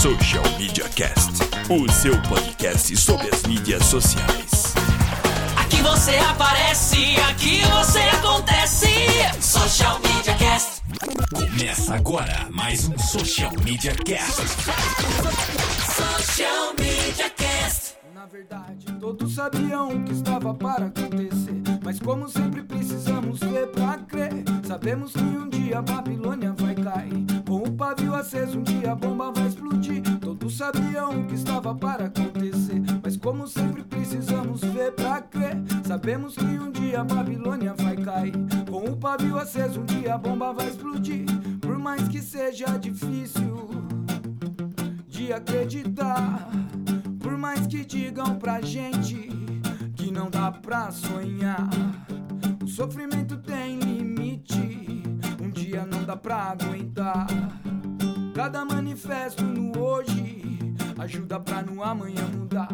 Social Media Cast, o seu podcast sobre as mídias sociais. Aqui você aparece, aqui você acontece. Social Media Cast. Começa agora mais um Social Media Cast. Social Media Cast. Na verdade, todos sabiam o que estava para acontecer. Mas como sempre precisamos ver pra crer. Sabemos que um dia a Babilônia vai cair. Pavio aceso, um dia a bomba vai explodir. Todos sabiam o que estava para acontecer. Mas como sempre precisamos ver pra crer. Sabemos que um dia a Babilônia vai cair. Com o pavio aceso, um dia a bomba vai explodir. Por mais que seja difícil de acreditar. Por mais que digam pra gente que não dá pra sonhar, o sofrimento tem limite. Um dia não dá pra aguentar. Cada manifesto no hoje ajuda pra no amanhã mudar.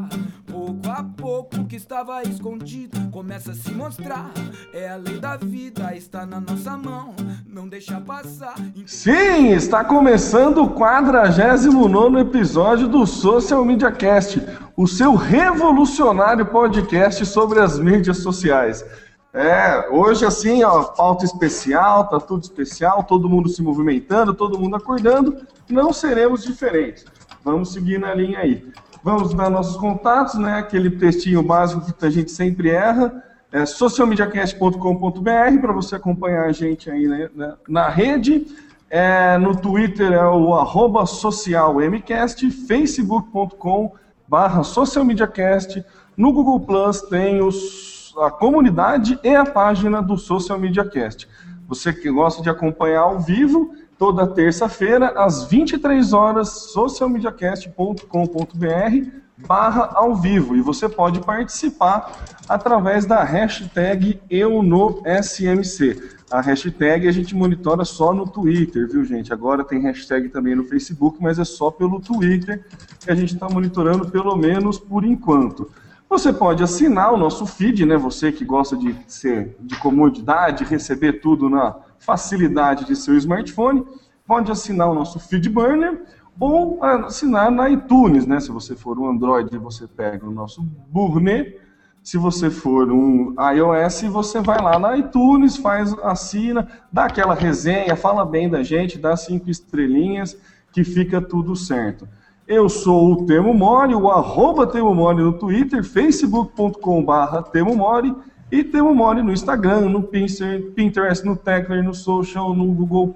Pouco a pouco o que estava escondido começa a se mostrar. É a lei da vida, está na nossa mão. Não deixa passar. Sim, está começando o 49 episódio do Social Media Cast, o seu revolucionário podcast sobre as mídias sociais. É, hoje assim, ó, pauta especial, tá tudo especial, todo mundo se movimentando, todo mundo acordando, não seremos diferentes. Vamos seguir na linha aí. Vamos dar nossos contatos, né? Aquele textinho básico que a gente sempre erra. É socialmediacast.com.br para você acompanhar a gente aí né, na, na rede. É, no Twitter é o arroba socialmcast, facebook.com barra socialmediacast. No Google Plus tem os, a comunidade e a página do Social Media Cast. Você que gosta de acompanhar ao vivo, toda terça-feira, às 23 horas, socialmediacast.com.br barra ao vivo. E você pode participar através da hashtag EuNoSMC. A hashtag a gente monitora só no Twitter, viu, gente? Agora tem hashtag também no Facebook, mas é só pelo Twitter que a gente está monitorando, pelo menos por enquanto. Você pode assinar o nosso feed, né? Você que gosta de ser de comodidade, receber tudo na facilidade de seu smartphone, pode assinar o nosso feed burner ou assinar na iTunes, né? Se você for um Android, você pega o nosso burner. Se você for um iOS, você vai lá na iTunes, faz, assina, dá aquela resenha, fala bem da gente, dá cinco estrelinhas, que fica tudo certo. Eu sou o Temo Mori, o arroba Temo Mori no Twitter, facebook.com Temo Mori e Temo Mori no Instagram, no Pinterest, no Tecler, no Social, no Google+,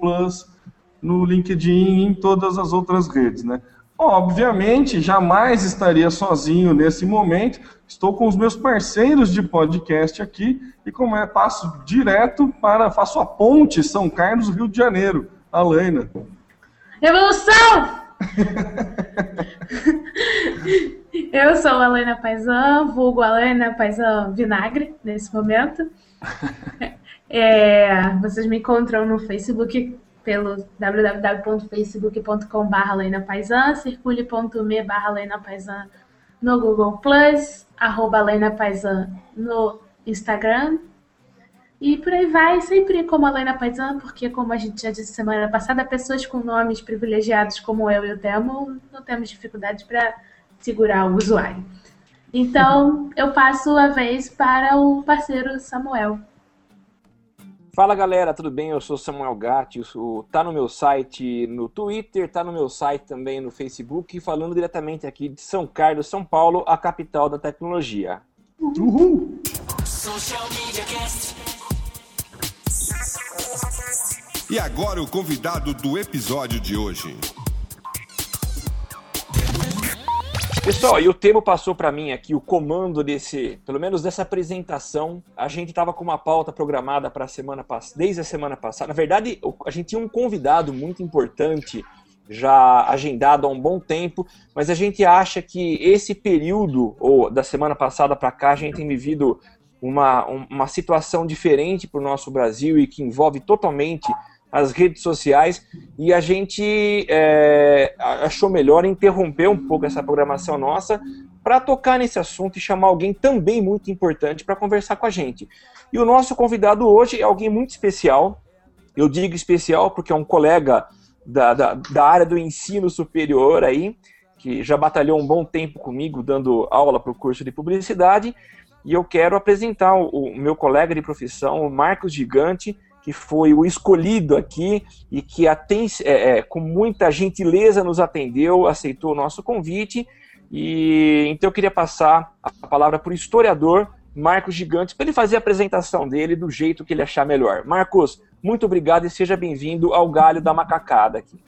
no LinkedIn, em todas as outras redes, né? Obviamente, jamais estaria sozinho nesse momento. Estou com os meus parceiros de podcast aqui e como é, passo direto para, faço a ponte São Carlos, Rio de Janeiro. Alaina. Revolução! Eu sou a Helena Paisan, vulgo Helena Paisan Vinagre, nesse momento. É, vocês me encontram no Facebook pelo www.facebook.com.br Paisan, circule.me barra Paisan no Google Plus, arroba Lena Paisan no Instagram. E por aí vai, sempre como a Lena Paisan, porque como a gente já disse semana passada, pessoas com nomes privilegiados como eu e o Temo, não temos dificuldade para segurar o usuário. Então, eu passo a vez para o parceiro Samuel. Fala galera, tudo bem? Eu sou Samuel Gatti, isso tá no meu site no Twitter, tá no meu site também no Facebook, falando diretamente aqui de São Carlos, São Paulo, a capital da tecnologia. Uhul! Social Media Cast. E agora o convidado do episódio de hoje. Pessoal, e o Temo passou para mim aqui o comando desse, pelo menos dessa apresentação. A gente estava com uma pauta programada para a semana passada, desde a semana passada. Na verdade, a gente tinha um convidado muito importante já agendado há um bom tempo, mas a gente acha que esse período, ou da semana passada para cá, a gente tem vivido uma, uma situação diferente para o nosso Brasil e que envolve totalmente as redes sociais e a gente é, achou melhor interromper um pouco essa programação nossa para tocar nesse assunto e chamar alguém também muito importante para conversar com a gente. E o nosso convidado hoje é alguém muito especial. Eu digo especial porque é um colega da, da, da área do ensino superior aí, que já batalhou um bom tempo comigo dando aula para o curso de publicidade. E eu quero apresentar o, o meu colega de profissão, o Marcos Gigante, que foi o escolhido aqui e que é, é, com muita gentileza nos atendeu, aceitou o nosso convite. E então eu queria passar a palavra para o historiador Marcos Gigante para ele fazer a apresentação dele do jeito que ele achar melhor. Marcos, muito obrigado e seja bem-vindo ao Galho da Macacada aqui.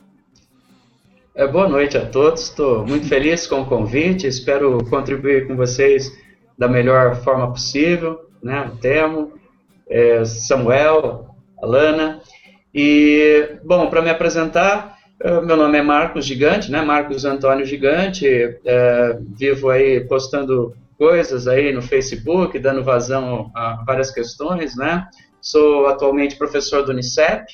É, boa noite a todos, estou muito feliz com o convite, espero contribuir com vocês da melhor forma possível, né? O Temo, é, Samuel, Alana. E, bom, para me apresentar, é, meu nome é Marcos Gigante, né? Marcos Antônio Gigante. É, vivo aí postando coisas aí no Facebook, dando vazão a várias questões, né? Sou atualmente professor do Unicep,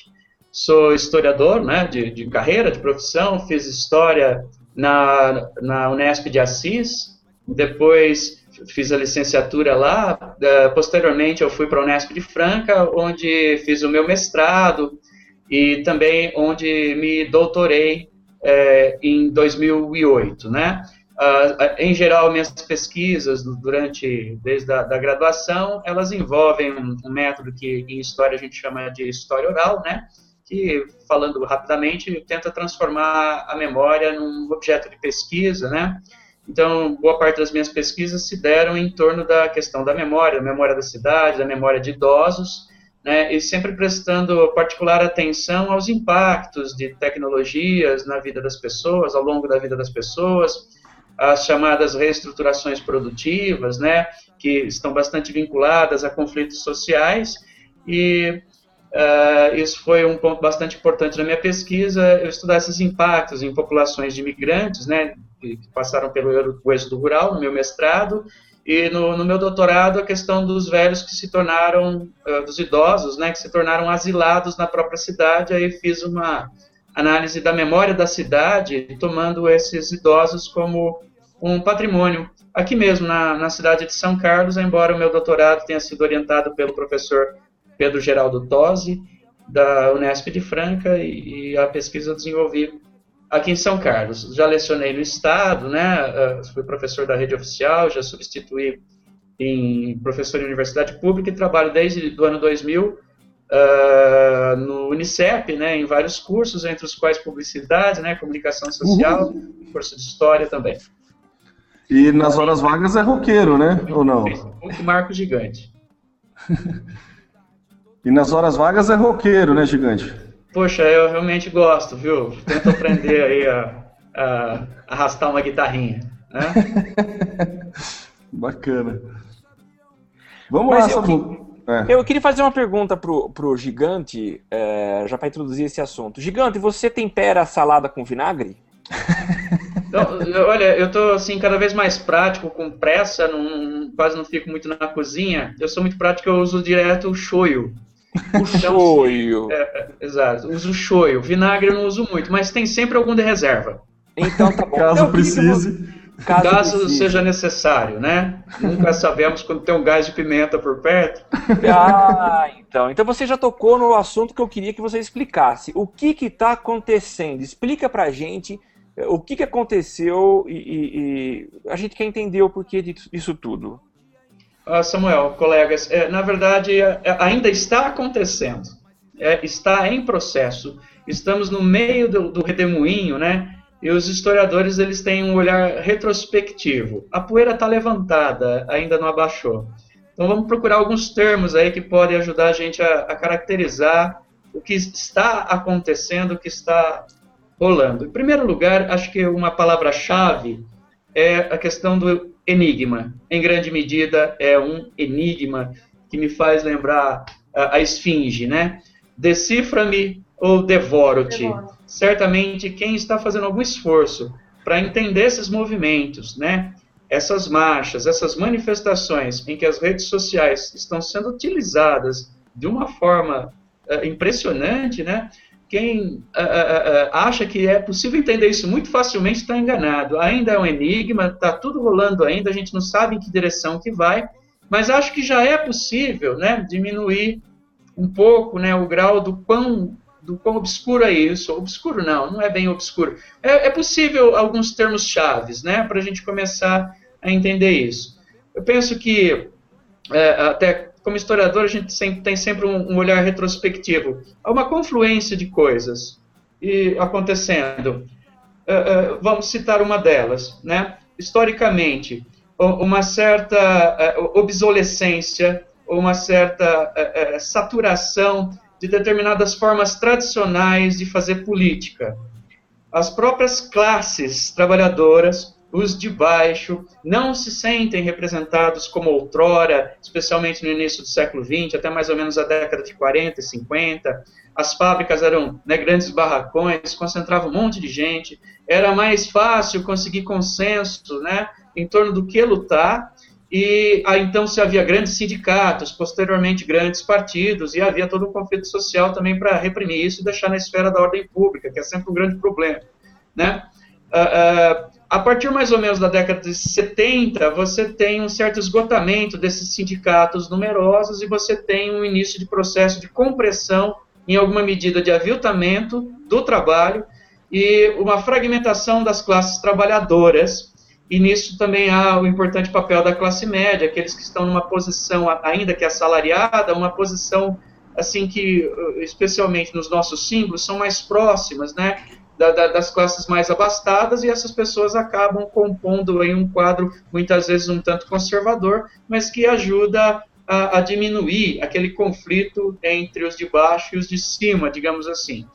sou historiador, né? De, de carreira, de profissão, fiz história na, na Unesp de Assis, depois fiz a licenciatura lá. Uh, posteriormente, eu fui para a Unesp de Franca, onde fiz o meu mestrado e também onde me doutorei é, em 2008, né? Uh, em geral, minhas pesquisas durante desde a da graduação, elas envolvem um, um, método que em história a gente chama de história oral, né? Que, falando rapidamente, tenta transformar a memória num objeto de pesquisa, né? Então, boa parte das minhas pesquisas se deram em torno da questão da memória, da memória da cidade, da memória de idosos, né, e sempre prestando particular atenção aos impactos de tecnologias na vida das pessoas, ao longo da vida das pessoas, as chamadas reestruturações produtivas, né, que estão bastante vinculadas a conflitos sociais, e uh, isso foi um ponto bastante importante na minha pesquisa, eu estudar esses impactos em populações de imigrantes, né, que passaram pelo êxodo rural, no meu mestrado, e no, no, meu doutorado a questão dos velhos que se tornaram, uh, dos idosos, né, que se tornaram asilados na própria cidade, aí fiz uma análise da memória da cidade, tomando esses idosos como um patrimônio. Aqui mesmo, na, na cidade de São Carlos, embora o meu doutorado tenha sido orientado pelo professor Pedro Geraldo Tosi, da Unesp de Franca, e, e a pesquisa eu desenvolvi aqui em São Carlos. Já lecionei no Estado, né? Fui professor da rede oficial, já substituí em professor em universidade pública e trabalho desde o ano 2000 uh, ah, no Unicep, né? Em vários cursos, entre os quais publicidade, né? Comunicação social, uhum. curso de história também. E nas horas vagas é roqueiro, né? Ou não? Marco Gigante. e nas horas vagas é roqueiro, né, Gigante? Poxa, eu realmente gosto, viu? Tento aprender aí a, a arrastar uma guitarrinha, né? Bacana. Vamos Mas lá, eu, é. eu queria fazer uma pergunta pro, pro Gigante, é, já para introduzir esse assunto. Gigante, você tempera a salada com vinagre? Então, olha, eu tô assim cada vez mais prático, com pressa, não, quase não fico muito na cozinha. Eu sou muito prático, eu uso direto o shoyu. O shoyu. É, é, exato, uso shoyu. Vinagre eu não uso muito, mas tem sempre algum de reserva. Então tá bom. Caso precise. Caso, Caso precise. seja necessário, né? Nunca sabemos quando tem um gás de pimenta por perto. Ah, então. Então você já tocou no assunto que eu queria que você explicasse. O que está acontecendo? Explica pra gente eh, o que, que aconteceu e, e, e, a gente quer entender o porquê disso tudo. Ah, Samuel, colegas, é, na verdade é, é, ainda está acontecendo, é, está em processo. Estamos no meio do, do redemoinho, né? E os historiadores eles têm um olhar retrospectivo. A poeira está levantada, ainda não abaixou. Então vamos procurar alguns termos aí que podem ajudar a gente a, a caracterizar o que está acontecendo, o que está rolando. Em primeiro lugar, acho que uma palavra-chave é a questão do enigma. Em grande medida, é um enigma que me faz lembrar a, a esfinge, né? Decifra-me ou devoro-te? Certamente quem está fazendo algum esforço para entender esses movimentos, né? essas marchas, essas manifestações em que as redes sociais estão sendo utilizadas de uma forma uh, impressionante, né? Quem uh, uh, acha que é possível entender isso muito facilmente está enganado. Ainda é um enigma, está tudo rolando ainda, a gente não sabe em que direção que vai, mas acho que já é possível, né, diminuir um pouco, né, o grau do quão do quão obscuro é isso. Obscuro não, não é bem obscuro. É, é possível alguns termos chaves, né, para a gente começar a entender isso. Eu penso que é, até como historiador, a gente tem sempre um, olhar retrospectivo. Há uma confluência de coisas e acontecendo. Uh, uh, vamos citar uma delas. Né? Historicamente, uma certa uh, obsolescência, uma certa saturação de determinadas formas tradicionais de fazer política. As próprias classes trabalhadoras os de baixo não se sentem representados como outrora, especialmente no início do século XX, até mais ou menos a década de 40 e 50. As fábricas eram né, grandes barracões, concentravam um monte de gente, era mais fácil conseguir consenso né, em torno do que lutar, e então se havia grandes sindicatos, posteriormente grandes partidos, e havia todo um conflito social também para reprimir isso e deixar na esfera da ordem pública, que é sempre um grande problema. Né? Uh, uh, a partir mais ou menos da década de 70, você tem um certo esgotamento desses sindicatos numerosos e você tem um início de processo de compressão, em alguma medida, de aviltamento do trabalho e uma fragmentação das classes trabalhadoras. E nisso também há o importante papel da classe média, aqueles que estão numa posição, ainda que assalariada, uma posição assim que, especialmente nos nossos símbolos, são mais próximas, né? Da, da, das classes mais abastadas, e essas pessoas acabam compondo aí um quadro, muitas vezes um tanto conservador, mas que ajuda a, a diminuir aquele conflito entre os de baixo e os de cima, digamos assim.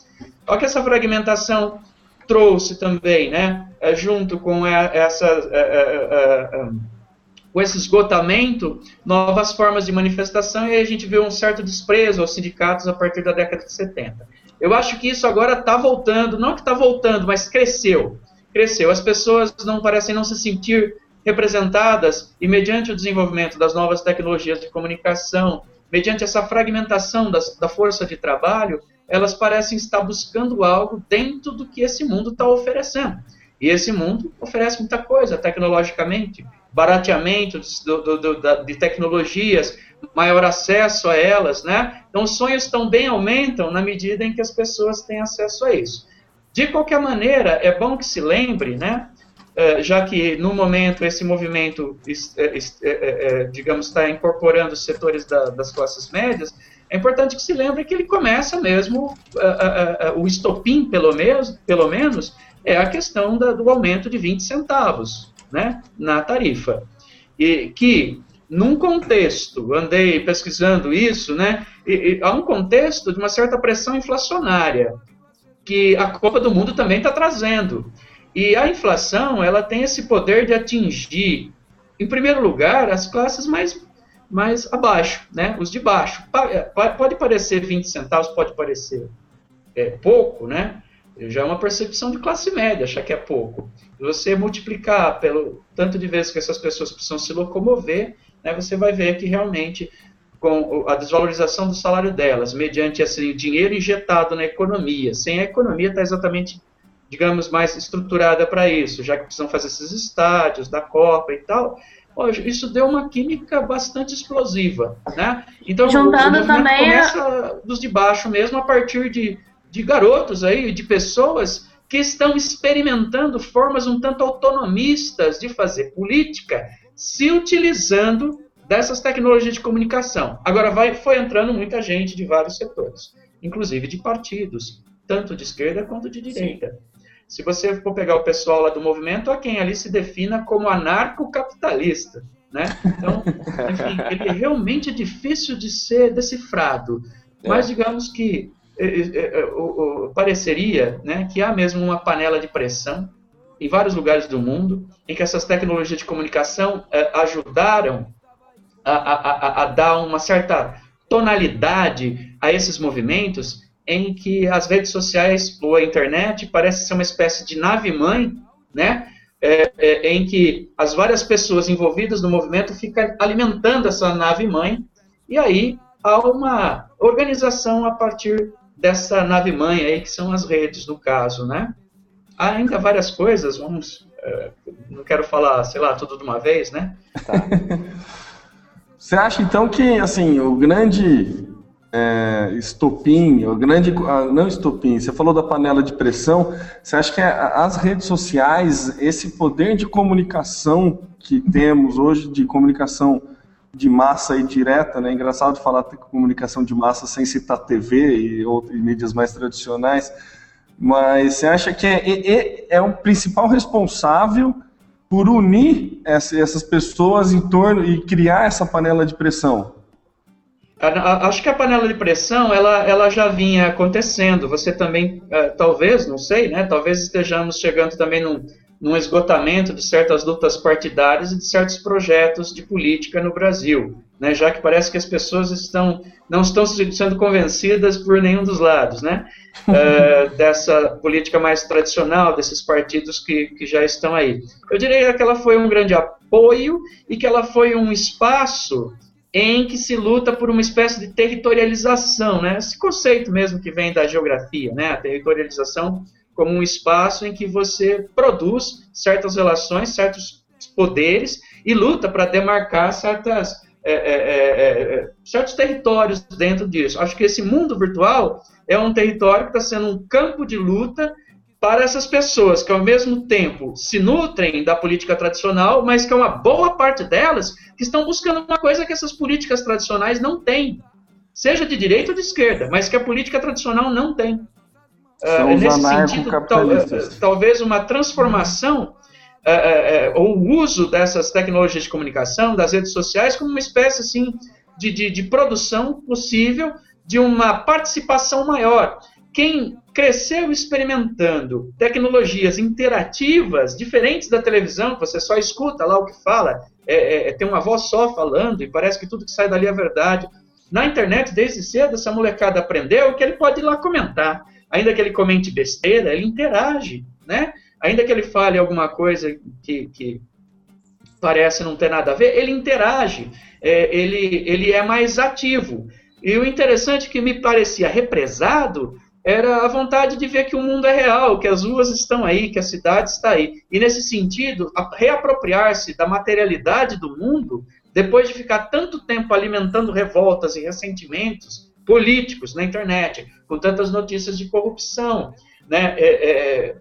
Só que essa fragmentação trouxe também, né, é, junto com essa é, é, com esse esgotamento, novas formas de manifestação, e aí a gente vê um certo desprezo aos sindicatos a partir da década de 70. Eu acho que isso agora está voltando, não que está voltando, mas cresceu. Cresceu. As pessoas não parecem não se sentir representadas e mediante o desenvolvimento das novas tecnologias de comunicação, mediante essa fragmentação das, da força de trabalho, elas parecem estar buscando algo dentro do que esse mundo está oferecendo. E esse mundo oferece muita coisa tecnologicamente, barateamento do, de tecnologias, maior acesso a elas, né? Então, os sonhos também aumentam na medida em que as pessoas têm acesso a isso. De qualquer maneira, é bom que se lembre, né? Eh, já que no momento esse movimento, eh, eh, digamos, está incorporando os setores das classes médias, é importante que se lembre que ele começa mesmo, o estopim, pelo menos, pelo menos é a questão do aumento de 20 centavos né, na tarifa. E que num contexto, andei pesquisando isso, né? E, e, há um contexto de uma certa pressão inflacionária que a Copa do Mundo também está trazendo. E a inflação, ela tem esse poder de atingir, em primeiro lugar, as classes mais, mais abaixo, né? Os de baixo. É, pode parecer 20 centavos, pode parecer é, pouco, né? Já é uma percepção de classe média, achar que é pouco. Você multiplicar pelo tanto de vezes que essas pessoas precisam se locomover, né, você vai ver que realmente com a desvalorização do salário delas, mediante esse dinheiro injetado na economia, sem a economia estar tá exatamente, digamos, mais estruturada para isso, já que precisam fazer esses estádios da Copa e tal, isso deu uma química bastante explosiva, né? Então, Juntando o também começa dos de baixo mesmo, a partir de, de garotos aí, de pessoas que estão experimentando formas um tanto autonomistas de fazer política, se utilizando dessas tecnologias de comunicação. Agora vai, foi entrando muita gente de vários setores, inclusive de partidos, tanto de esquerda quanto de direita. Sim. Se você for pegar o pessoal lá do movimento, há quem ali se defina como anarcocapitalista. Né? Então, enfim, ele realmente é difícil de ser decifrado. É. Mas digamos que é, é, é, pareceria né, que há mesmo uma panela de pressão em vários lugares do mundo, em que essas tecnologias de comunicação eh, ajudaram a, a, a, a, dar uma certa tonalidade a esses movimentos em que as redes sociais ou a internet parece ser uma espécie de nave-mãe, né? É, é, em que as várias pessoas envolvidas no movimento ficam alimentando essa nave-mãe, e aí há uma organização a partir dessa nave-mãe aí, que são as redes, no caso, né? Há ainda várias coisas, vamos... É, não quero falar, sei lá, tudo de uma vez, né? Tá. Você acha, então, que, assim, o grande é, estopim, o grande, ah, não estopim, você falou da panela de pressão, você acha que as redes sociais, esse poder de comunicação que temos hoje, de comunicação de massa e direta, né? Engraçado falar de comunicação de massa sem citar TV e, outras mídias mais tradicionais, mas você acha que é, é, é o principal responsável por unir essas pessoas em torno e criar essa panela de pressão? Acho que a panela de pressão ela, ela já vinha acontecendo. Você também, é, talvez, não sei, né? Talvez estejamos chegando também num, num esgotamento de certas lutas partidárias e de certos projetos de política no Brasil, né? Já que parece que as pessoas estão não estão sendo convencidas por nenhum dos lados, né? é, dessa política mais tradicional desses partidos que, que já estão aí. Eu diria que ela foi um grande apoio e que ela foi um espaço em que se luta por uma espécie de territorialização, né? Esse conceito mesmo que vem da geografia, né? A territorialização como um espaço em que você produz certas relações, certos poderes e luta para demarcar certas, é é, é, é, é, certos territórios dentro disso. Acho que esse mundo virtual é um território que está sendo um campo de luta para essas pessoas que, ao mesmo tempo, se nutrem da política tradicional, mas que é uma boa parte delas que estão buscando uma coisa que essas políticas tradicionais não têm, seja de direita ou de esquerda, mas que a política tradicional não tem. Uh, nesse sentido, tal, talvez uma transformação uh, uh, ou o uso dessas tecnologias de comunicação, das redes sociais, como uma espécie assim, de, de, de produção possível de uma participação maior. Quem cresceu experimentando tecnologias interativas diferentes da televisão, que você só escuta lá o que fala, é, é, é, tem uma voz só falando e parece que tudo que sai dali é verdade. Na internet, desde cedo, essa molecada aprendeu que ele pode ir lá comentar. Ainda que ele comente besteira, ele interage, né? Ainda que ele fale alguma coisa que, que parece não ter nada a ver, ele interage, é, ele, ele é mais ativo. E o interessante que me parecia represado era a vontade de ver que o mundo é real, que as ruas estão aí, que a cidade está aí. E nesse sentido, reapropriar-se da materialidade do mundo, depois de ficar tanto tempo alimentando revoltas e ressentimentos políticos na internet, com tantas notícias de corrupção, né, é, é,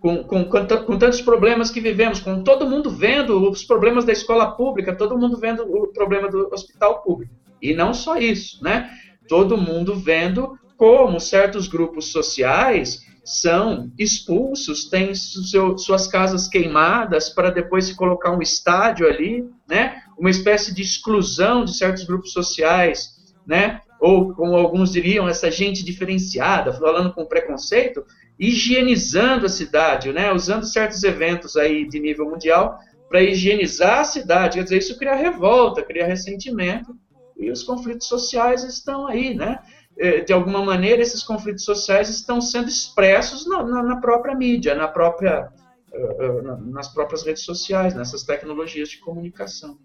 com, com, com, tantos problemas que vivemos, com todo mundo vendo os problemas da escola pública, todo mundo vendo o problema do hospital público. E não só isso, né? Todo mundo vendo como certos grupos sociais são expulsos, têm seu, suas casas queimadas para depois se colocar um estádio ali, né? Uma espécie de exclusão de certos grupos sociais, né? Ou como alguns diriam, essa gente diferenciada, falando com preconceito, higienizando a cidade, né? Usando certos eventos aí de nível mundial para higienizar a cidade, quer dizer, isso cria revolta, cria ressentimento e os conflitos sociais estão aí, né? É, de alguma maneira, esses conflitos sociais estão sendo expressos na, na, na própria mídia, na própria, uh, uh, nas próprias redes sociais, nessas tecnologias de comunicação.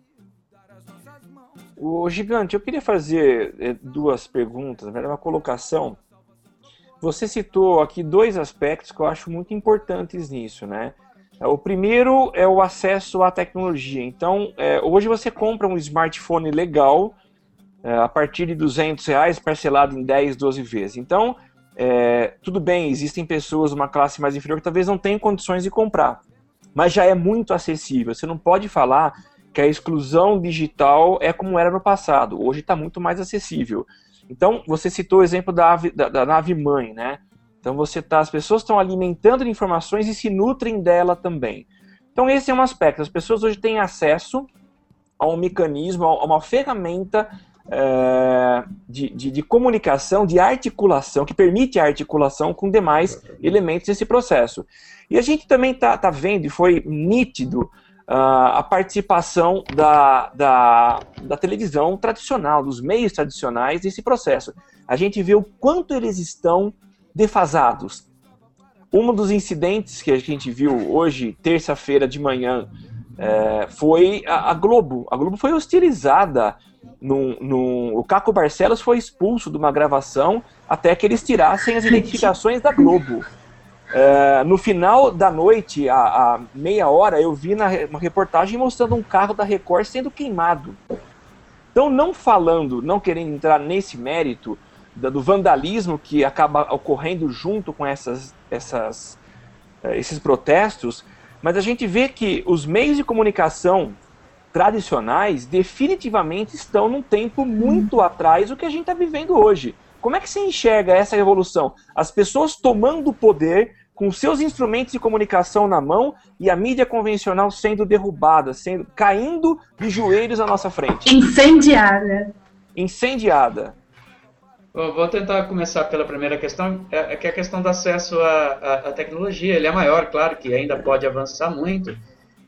O Gigante, eu queria fazer duas perguntas, uma colocação. Você citou aqui dois aspectos que eu acho muito importantes nisso, né? O primeiro é o acesso à tecnologia. Então, é, hoje você compra um smartphone legal, é, a partir de 200 reais, parcelado em 10, 12 vezes. Então, é, tudo bem, existem pessoas de uma classe mais inferior que talvez não tenham condições de comprar, mas já é muito acessível. Você não pode falar que a exclusão digital é como era no passado. Hoje está muito mais acessível. Então, você citou o exemplo da, da, da nave mãe, né? Então, você tá, as pessoas estão alimentando de informações e se nutrem dela também. Então, esse é um aspecto. As pessoas hoje têm acesso a um mecanismo, a uma ferramenta é, de, de, de, comunicação, de articulação, que permite a articulação com demais elementos desse processo. E a gente também está tá vendo, e foi nítido, a participação da, da, da televisão tradicional, dos meios tradicionais nesse processo. A gente vê o quanto eles estão defasados. Um dos incidentes que a gente viu hoje, terça-feira de manhã, é, foi a, a, Globo. A Globo foi hostilizada. No, no, o Caco Barcelos foi expulso de uma gravação até que eles tirassem as identificações da Globo. É, no final da noite, a, a, meia hora, eu vi na, uma reportagem mostrando um carro da Record sendo queimado. Então, não falando, não querendo entrar nesse mérito do vandalismo que acaba ocorrendo junto com essas, essas, é, esses protestos, mas a gente vê que os meios de comunicação tradicionais definitivamente estão num tempo muito atrás do que a gente está vivendo hoje. Como é que você enxerga essa revolução? As pessoas tomando o poder com seus instrumentos de comunicação na mão e a mídia convencional sendo derrubada, sendo caindo de joelhos à nossa frente. Incendiada. Incendiada. Vou tentar começar pela primeira questão, é, é que é a questão do acesso à, à, à, tecnologia. Ele é maior, claro que ainda pode avançar muito,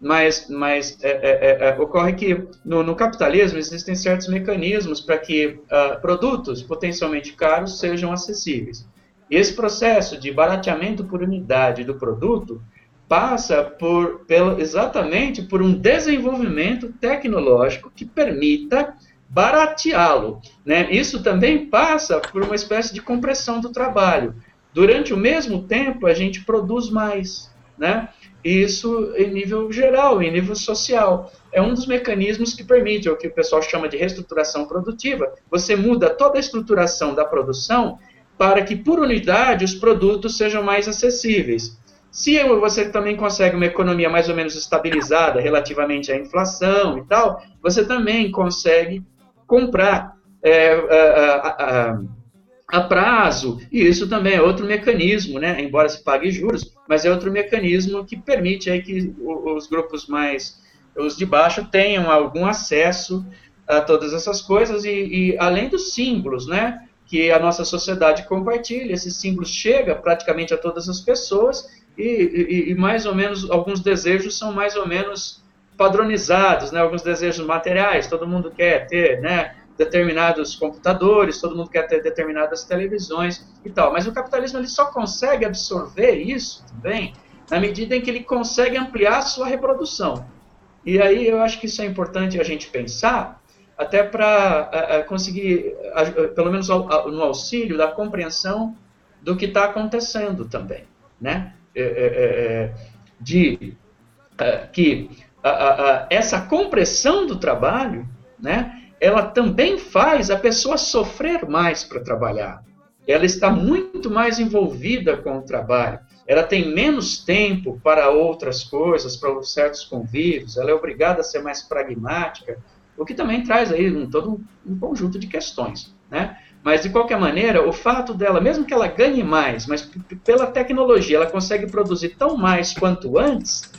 mas, mas é, é, é, ocorre que no, no, capitalismo existem certos mecanismos para que uh, produtos potencialmente caros sejam acessíveis. Esse processo de barateamento por unidade do produto passa por, pelo, exatamente por um desenvolvimento tecnológico que permita barateá-lo. Né? Isso também passa por uma espécie de compressão do trabalho. Durante o mesmo tempo, a gente produz mais. Né? Isso em nível geral, em nível social. É um dos mecanismos que permite, é o que o pessoal chama de reestruturação produtiva. Você muda toda a estruturação da produção para que, por unidade, os produtos sejam mais acessíveis. Se você também consegue uma economia mais ou menos estabilizada relativamente à inflação e tal, você também consegue comprar é, a, a, a, prazo, e isso também é outro mecanismo, né? embora se pague juros, mas é outro mecanismo que permite aí que os grupos mais, os de baixo, tenham algum acesso a todas essas coisas, e, e além dos símbolos, né? Que a nossa sociedade compartilha, esses símbolos chegam praticamente a todas as pessoas, e, e, e mais ou menos, alguns desejos são mais ou menos padronizados, né? alguns desejos materiais, todo mundo quer ter né, determinados computadores, todo mundo quer ter determinadas televisões e tal, mas o capitalismo ele só consegue absorver isso também na medida em que ele consegue ampliar a sua reprodução. E aí eu acho que isso é importante a gente pensar, até para conseguir, pelo menos no auxílio da compreensão do que está acontecendo também, né? É, é, é, é de é, que essa compressão do trabalho, né, ela também faz a pessoa sofrer mais para trabalhar. Ela está muito mais envolvida com o trabalho. Ela tem menos tempo para outras coisas, para certos convívios. Ela é obrigada a ser mais pragmática, o que também traz aí um, todo um conjunto de questões, né? Mas, de qualquer maneira, o fato dela, mesmo que ela ganhe mais, mas pela tecnologia ela consegue produzir tão mais quanto antes,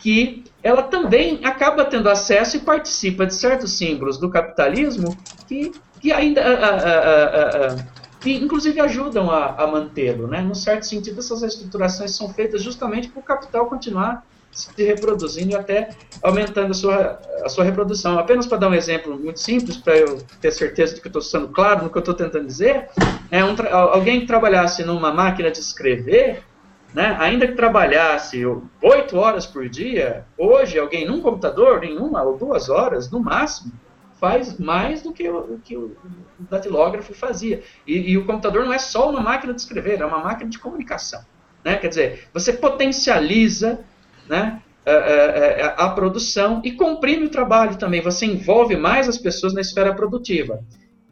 que ela também acaba tendo acesso e participa de certos símbolos do capitalismo que, que ainda, a, a, a, que inclusive ajudam a, mantê-lo. Né? Num certo sentido, essas estruturações são feitas justamente para o capital continuar se reproduzindo e até aumentando a sua, a sua reprodução. Apenas para dar um exemplo muito simples, para eu ter certeza de que estou sendo claro no que eu estou tentando dizer, é um alguém que trabalhasse numa máquina de escrever, né, ainda que trabalhasse oito horas por dia, hoje alguém num computador, em uma ou duas horas, no máximo, faz mais do que o, que o datilógrafo fazia. E, e, o computador não é só uma máquina de escrever, é uma máquina de comunicação. Né? Quer dizer, você potencializa né, a, a, a, produção e comprime o trabalho também. Você envolve mais as pessoas na esfera produtiva.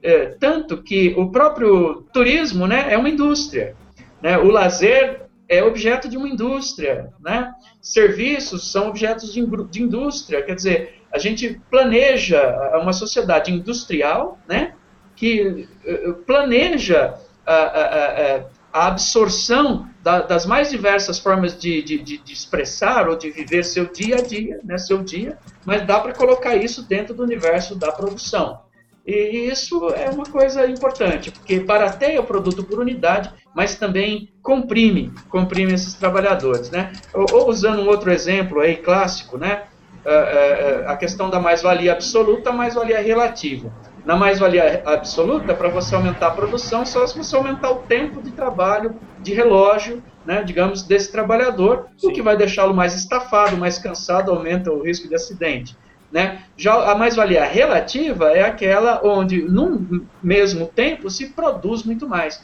É, tanto que o próprio turismo né, é uma indústria. Né? O lazer é objeto de uma indústria, né? Serviços são objetos de, de indústria, quer dizer, a gente planeja uma sociedade industrial, né? Que uh, planeja a, a, a, a absorção da, das mais diversas formas de, de, de, expressar ou de viver seu dia a dia, né? Seu dia, mas dá para colocar isso dentro do universo da produção. E isso é uma coisa importante, porque barateia o produto por unidade, mas também comprime, comprime esses trabalhadores, né? Ou, ou usando um outro exemplo aí clássico, né? uh, uh, a questão da mais-valia absoluta, mais-valia relativa. Na mais-valia absoluta, para você aumentar a produção, só se você aumentar o tempo de trabalho, de relógio, né, digamos, desse trabalhador, Sim. o que vai deixá-lo mais estafado, mais cansado, aumenta o risco de acidente. Né? Já a mais-valia relativa é aquela onde, num mesmo tempo, se produz muito mais.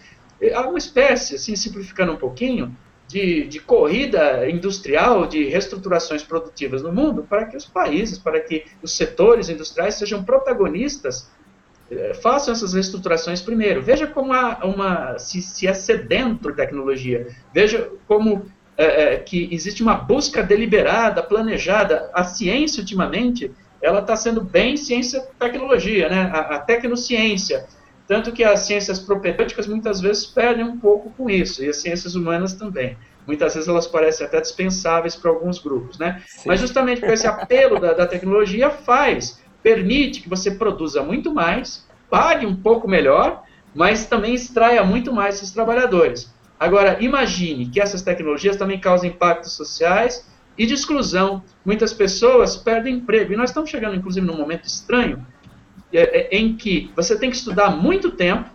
Há uma espécie, assim, simplificando um pouquinho, de, de, corrida industrial, de reestruturações produtivas no mundo, para que os países, para que os setores industriais sejam protagonistas, façam essas reestruturações primeiro. Veja como há uma, se, se é sedento tecnologia. Veja como é, que existe uma busca deliberada, planejada. A ciência, ultimamente, ela está sendo bem ciência-tecnologia, né? a, a tecnociência. Tanto que as ciências propedêuticas muitas vezes perdem um pouco com isso, e as ciências humanas também. Muitas vezes elas parecem até dispensáveis para alguns grupos, né? Mas justamente porque esse apelo da, da tecnologia faz, permite que você produza muito mais, pague um pouco melhor, mas também extraia muito mais esses trabalhadores. Agora, imagine que essas tecnologias também causam impactos sociais e de exclusão. Muitas pessoas perdem emprego. E nós estamos chegando, inclusive, num momento estranho é, é, em que você tem que estudar muito tempo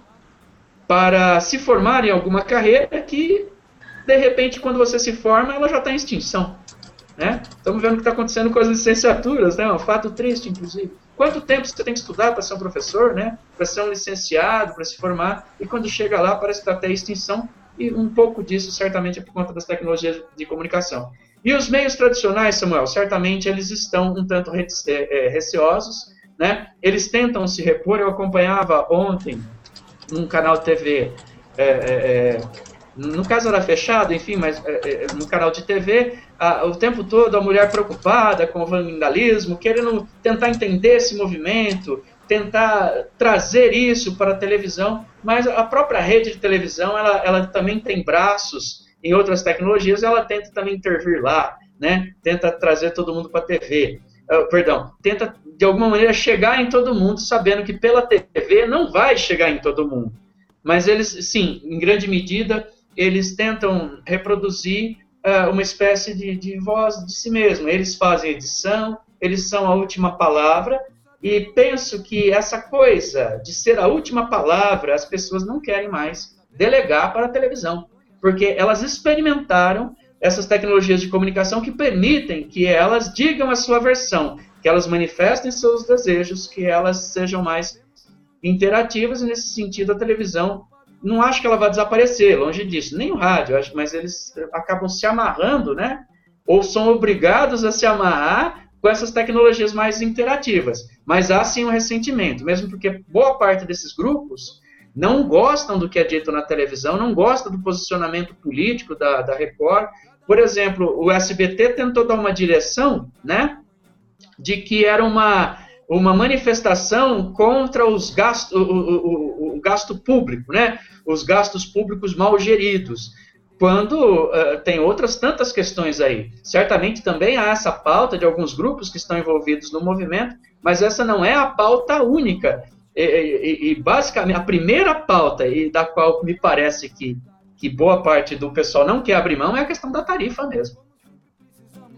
para se formar em alguma carreira que, de repente, quando você se forma, ela já está em extinção. Né? Estamos vendo o que está acontecendo com as licenciaturas, né? um fato triste, inclusive. Quanto tempo você tem que estudar para ser um professor, né? para ser um licenciado, para se formar, e quando chega lá parece que está até extinção, e um pouco disso certamente é por conta das tecnologias de comunicação. E os meios tradicionais, Samuel, certamente eles estão um tanto é, é, receosos, né? Eles tentam se repor. Eu acompanhava ontem num canal TV, é, é, é, no caso era fechado, enfim, mas é, no canal de TV, a, o tempo todo a mulher preocupada com o vandalismo, querendo tentar entender esse movimento, tentar trazer isso para a televisão, mas a própria rede de televisão, ela, ela também tem braços em outras tecnologias, ela tenta também intervir lá, né? Tenta trazer todo mundo para a TV. Uh, perdão, tenta de alguma maneira chegar em todo mundo, sabendo que pela TV não vai chegar em todo mundo. Mas eles, sim, em grande medida, eles tentam reproduzir uh, uma espécie de, de voz de si mesmo. Eles fazem edição, eles são a última palavra, e penso que essa coisa de ser a última palavra, as pessoas não querem mais delegar para a televisão, porque elas experimentaram essas tecnologias de comunicação que permitem que elas digam a sua versão, que elas manifestem seus desejos, que elas sejam mais interativas, e nesse sentido a televisão não acho que ela vai desaparecer, longe disso, nem o rádio, acho, mas eles acabam se amarrando, né? Ou são obrigados a se amarrar com essas tecnologias mais interativas. Mas há sim um ressentimento, mesmo porque boa parte desses grupos não gostam do que é dito na televisão, não gostam do posicionamento político da, da Record. Por exemplo, o SBT tentou dar uma direção, né, de que era uma, uma manifestação contra os gastos, o, o, o, o gasto público, né, os gastos públicos mal geridos quando uh, tem outras tantas questões aí. Certamente também há essa pauta de alguns grupos que estão envolvidos no movimento, mas essa não é a pauta única. E, e, e basicamente, a primeira pauta, e da qual me parece que, que boa parte do pessoal não quer abrir mão, é a questão da tarifa mesmo.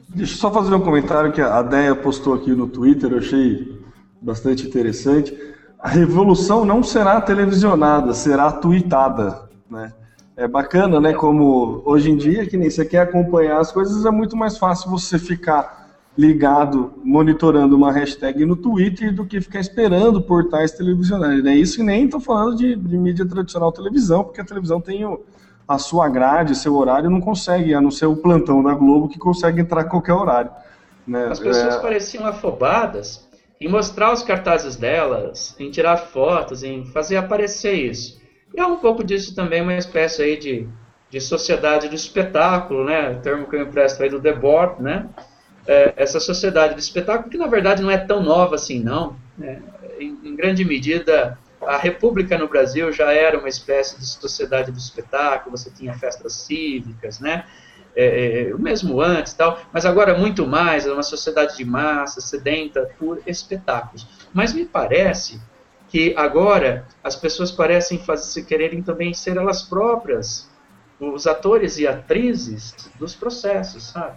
Deixa eu só fazer um comentário que a Deia postou aqui no Twitter, eu achei bastante interessante. A revolução não será televisionada, será tweetada, né? É bacana, né? Como hoje em dia, que nem você quer acompanhar as coisas, é muito mais fácil você ficar ligado, monitorando uma hashtag no Twitter do que ficar esperando portais televisionários. É isso e nem estou falando de, de, mídia tradicional televisão, porque a televisão tem o, a sua grade, seu horário, não consegue, a não ser o plantão da Globo que consegue entrar a qualquer horário. Né? As pessoas é... pareciam afobadas em mostrar os cartazes delas, em tirar fotos, em fazer aparecer isso. E é um pouco disso também uma espécie aí de, de sociedade do espetáculo, né? O termo que eu empresto aí do Debord, né? É, essa sociedade do espetáculo que na verdade não é tão nova assim, não. Né? Em, em, grande medida, a República no Brasil já era uma espécie de sociedade do espetáculo. Você tinha festas cívicas, né? É, é, mesmo antes tal, mas agora muito mais, é uma sociedade de massa, sedenta por espetáculos. Mas me parece que agora as pessoas parecem fazer, quererem também ser elas próprias os atores e atrizes dos processos, sabe?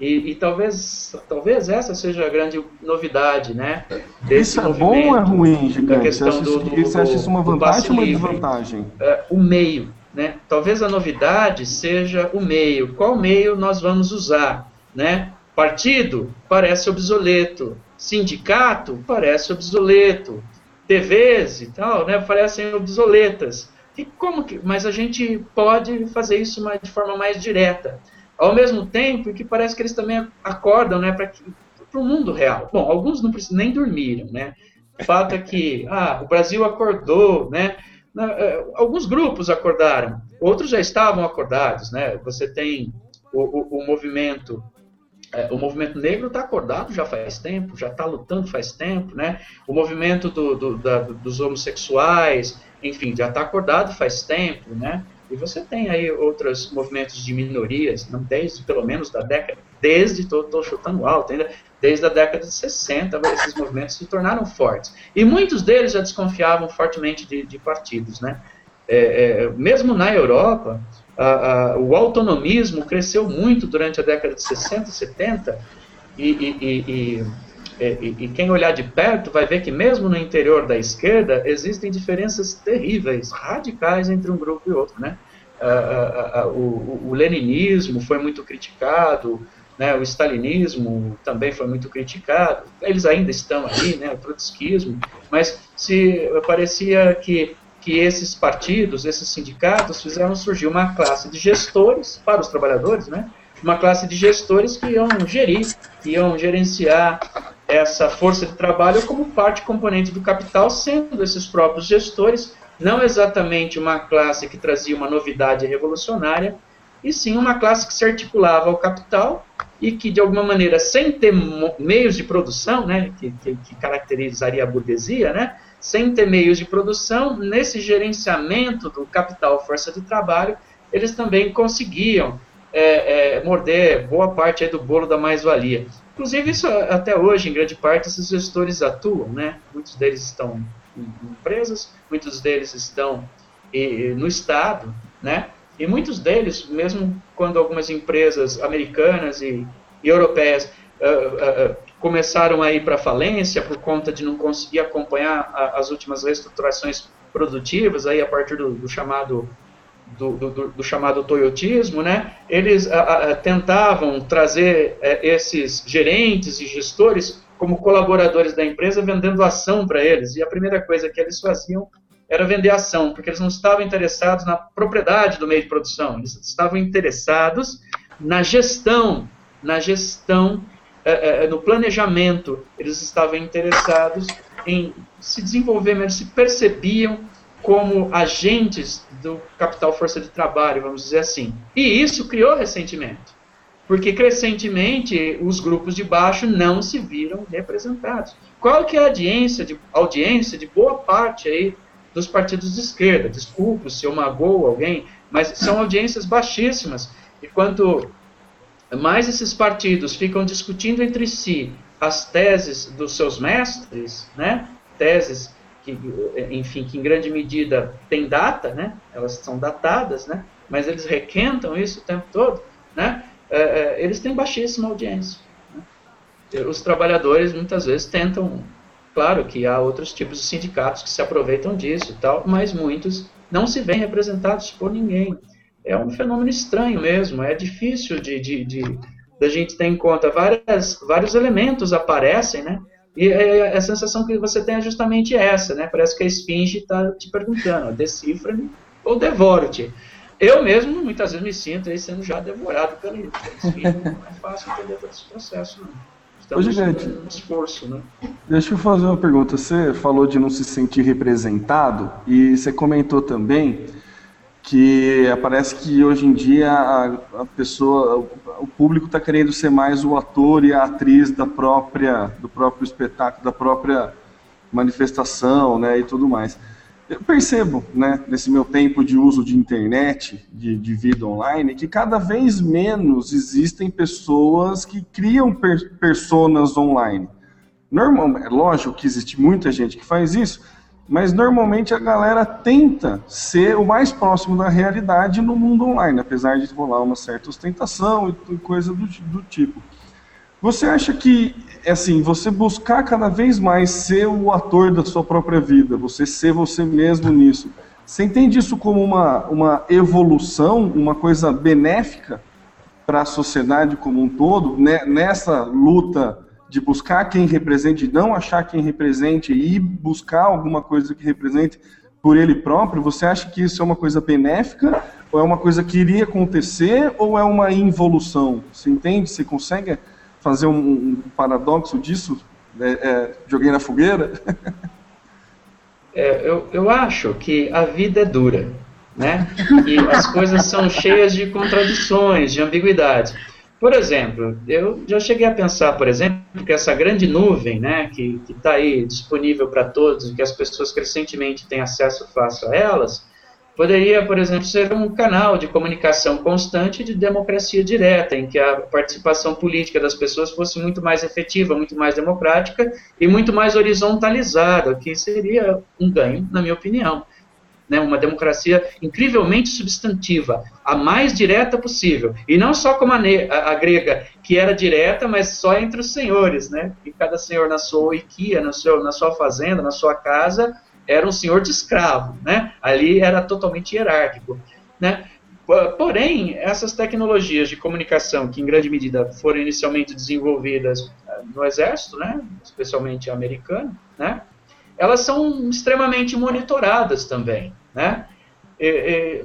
E, e, talvez, talvez essa seja a grande novidade, né? Desse isso é bom ou é ruim, gigante? Questão você, acha do, do, você acha isso uma vantagem ou uma desvantagem? É, o meio, né? Talvez a novidade seja o meio. Qual meio nós vamos usar, né? Partido parece obsoleto, sindicato parece obsoleto, TVs e tal, né? Parecem obsoletas. E como que? Mas a gente pode fazer isso de forma mais direta ao mesmo tempo que parece que eles também acordam né, para o mundo real. Bom, alguns não precisam nem dormiram, né? O fato é que ah, o Brasil acordou, né? É, alguns grupos acordaram, outros já estavam acordados, né? Você tem o, o, o movimento é, o movimento negro está acordado já faz tempo, já está lutando faz tempo, né? O movimento do, do, da, dos homossexuais, enfim, já está acordado faz tempo, né? E você tem aí outros movimentos de minorias, não desde pelo menos da década, desde, estou chutando alto ainda, desde a década de 60, esses movimentos se tornaram fortes. E muitos deles já desconfiavam fortemente de, de partidos, né? É, é, mesmo na Europa, a, a, o autonomismo cresceu muito durante a década de 60 e 70, e, e, e, e, quem olhar de perto vai ver que mesmo no interior da esquerda existem diferenças terríveis, radicais entre um grupo e outro, né? o, o, leninismo foi muito criticado, né, o stalinismo também foi muito criticado, eles ainda estão aí, né, o trotskismo, mas se parecia que que esses partidos, esses sindicatos fizeram surgir uma classe de gestores para os trabalhadores, né? Uma classe de gestores que iam gerir, que iam gerenciar essa força de trabalho como parte componente do capital, sendo esses próprios gestores não exatamente uma classe que trazia uma novidade revolucionária, e sim uma classe que se articulava ao capital e que, de alguma maneira, sem ter meios de produção, né, que, que, que caracterizaria a burguesia, né, sem ter meios de produção, nesse gerenciamento do capital força de trabalho, eles também conseguiam é, é, morder boa parte do bolo da mais-valia. Inclusive, isso até hoje, em grande parte, esses gestores atuam, né? Muitos deles estão em empresas, muitos deles estão e, no Estado, né? E muitos deles, mesmo quando algumas empresas americanas e, e europeias uh, uh, começaram a ir para falência por conta de não conseguir acompanhar a, as últimas reestruturações produtivas, aí a partir do, do chamado do, do, do, chamado toyotismo, né, eles a, a, tentavam trazer é, esses gerentes e gestores como colaboradores da empresa, vendendo ação para eles. E a primeira coisa que eles faziam era vender ação, porque eles não estavam interessados na propriedade do meio de produção, eles estavam interessados na gestão, na gestão, é, é, no planejamento, eles estavam interessados em se desenvolver, eles se percebiam como agentes do capital força de trabalho, vamos dizer assim. E isso criou ressentimento, porque crescentemente os grupos de baixo não se viram representados. Qual que é a audiência de, audiência de boa parte aí dos partidos de esquerda? Desculpe se eu magoo alguém, mas são audiências baixíssimas. E quanto mais esses partidos ficam discutindo entre si as teses dos seus mestres, né? teses que, enfim, que em grande medida têm data, né? Elas são datadas, né? Mas eles requentam isso o tempo todo, né? É, é, eles têm baixíssima audiência. Né? Os trabalhadores muitas vezes tentam, claro que há outros tipos de sindicatos que se aproveitam disso e tal, mas muitos não se veem representados por ninguém. É um fenômeno estranho mesmo, é difícil de, de, de, de gente ter em conta. Várias, vários elementos aparecem, né? E a sensação que você tem é justamente essa, né? Parece que a esfinge está te perguntando, decifra-me ou devoro-te. Eu mesmo, muitas vezes, me sinto aí sendo já devorado pela esfinge. Não é fácil entender todo esse processo, não. Estamos Ô, gente, um esforço, né? Deixa eu fazer uma pergunta. Você falou de não se sentir representado e você comentou também que parece que hoje em dia a, a pessoa, o público está querendo ser mais o ator e a atriz da própria, do próprio espetáculo, da própria manifestação, né, e tudo mais. Eu percebo, né, nesse meu tempo de uso de internet, de, de vida online, que cada vez menos existem pessoas que criam per personas online. Normal, é lógico que existe muita gente que faz isso, mas normalmente a galera tenta ser o mais próximo da realidade no mundo online, apesar de rolar uma certa ostentação e coisa do, do tipo. Você acha que, assim, você buscar cada vez mais ser o ator da sua própria vida, você ser você mesmo nisso, você entende isso como uma, uma evolução, uma coisa benéfica para a sociedade como um todo, né, nessa luta de buscar quem represente, não achar quem represente e buscar alguma coisa que represente por ele próprio, você acha que isso é uma coisa benéfica ou é uma coisa que iria acontecer ou é uma involução? Você entende? Você consegue fazer um, um paradoxo disso? É, é, joguei na fogueira? é, eu, eu acho que a vida é dura, né? E as coisas são cheias de contradições, de ambiguidades. Por exemplo, eu já cheguei a pensar, por exemplo, que essa grande nuvem, né, que está aí disponível para todos, que as pessoas crescentemente têm acesso fácil a elas, poderia, por exemplo, ser um canal de comunicação constante de democracia direta, em que a participação política das pessoas fosse muito mais efetiva, muito mais democrática e muito mais horizontalizada, que seria um ganho, na minha opinião né, uma democracia incrivelmente substantiva, a mais direta possível. E não só como a, a, grega, que era direta, mas só entre os senhores, né? E cada senhor na sua oikia, seu, na sua fazenda, na sua casa, era um senhor de escravo, né? Ali era totalmente hierárquico, né? Porém, essas tecnologias de comunicação, que em grande medida foram inicialmente desenvolvidas eh, no exército, né, especialmente americano, né, elas são extremamente monitoradas também, né?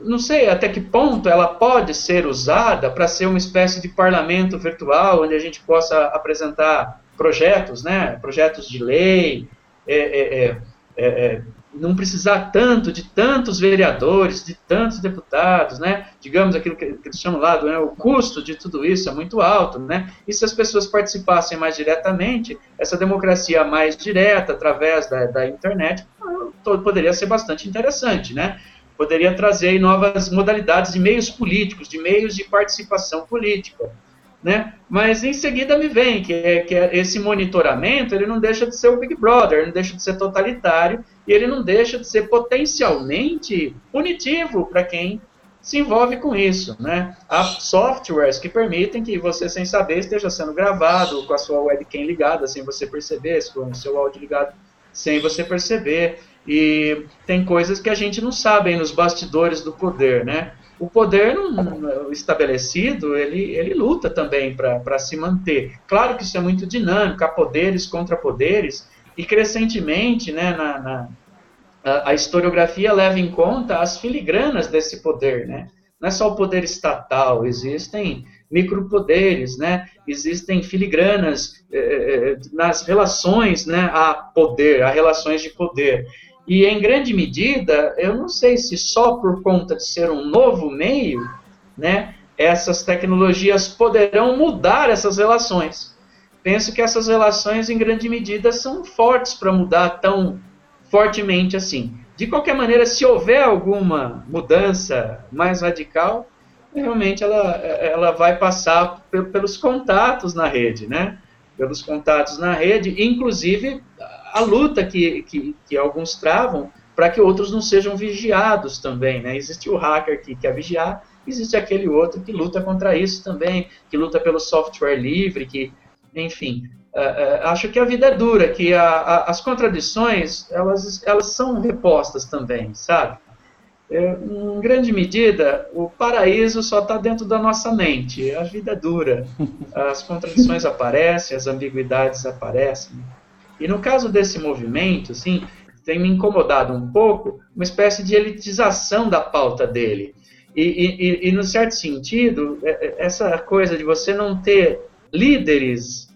não sei até que ponto ela pode ser usada para ser uma espécie de parlamento virtual, onde a gente possa apresentar projetos, né? Projetos de lei, é, é, é, é, é não precisar tanto de tantos vereadores, de tantos deputados, né? Digamos aquilo que, que eles chamam lá, né? o custo de tudo isso é muito alto, né? E se as pessoas participassem mais diretamente, essa democracia mais direta, através da, da internet, poderia ser bastante interessante, né? Poderia trazer novas modalidades de meios políticos, de meios de participação política. Né? Mas em seguida me vem que, é, que é esse monitoramento ele não deixa de ser o Big Brother, não deixa de ser totalitário e ele não deixa de ser potencialmente punitivo para quem se envolve com isso. Né? Há softwares que permitem que você, sem saber, esteja sendo gravado com a sua webcam ligada, sem você perceber, com o seu áudio ligado, sem você perceber. E tem coisas que a gente não sabe nos bastidores do poder, né? O poder não, estabelecido, ele, ele luta também para se manter. Claro que isso é muito dinâmico, há poderes contra poderes, e crescentemente, né, na, na a, a, historiografia leva em conta as filigranas desse poder, né? Não é só o poder estatal, existem micropoderes, né? Existem filigranas eh, eh, eh nas relações, né, a poder, a relações de poder. E em grande medida, eu não sei se só por conta de ser um novo meio, né, essas tecnologias poderão mudar essas relações. Penso que essas relações, em grande medida, são fortes para mudar tão fortemente assim. De qualquer maneira, se houver alguma mudança mais radical, realmente ela, ela vai passar pelos contatos na rede, né? Pelos contatos na rede, inclusive a luta que, que, que alguns travam para que outros não sejam vigiados também. Né? Existe o hacker que quer vigiar, existe aquele outro que luta contra isso também, que luta pelo software livre, que, enfim, uh, uh, acho que a vida é dura, que a, a, as contradições elas, elas são repostas também, sabe? É, em grande medida, o paraíso só está dentro da nossa mente. A vida é dura. As contradições aparecem, as ambiguidades aparecem. E no caso desse movimento, assim, tem me incomodado um pouco uma espécie de elitização da pauta dele. E, e, e, no certo sentido, é, é, essa coisa de você não ter líderes,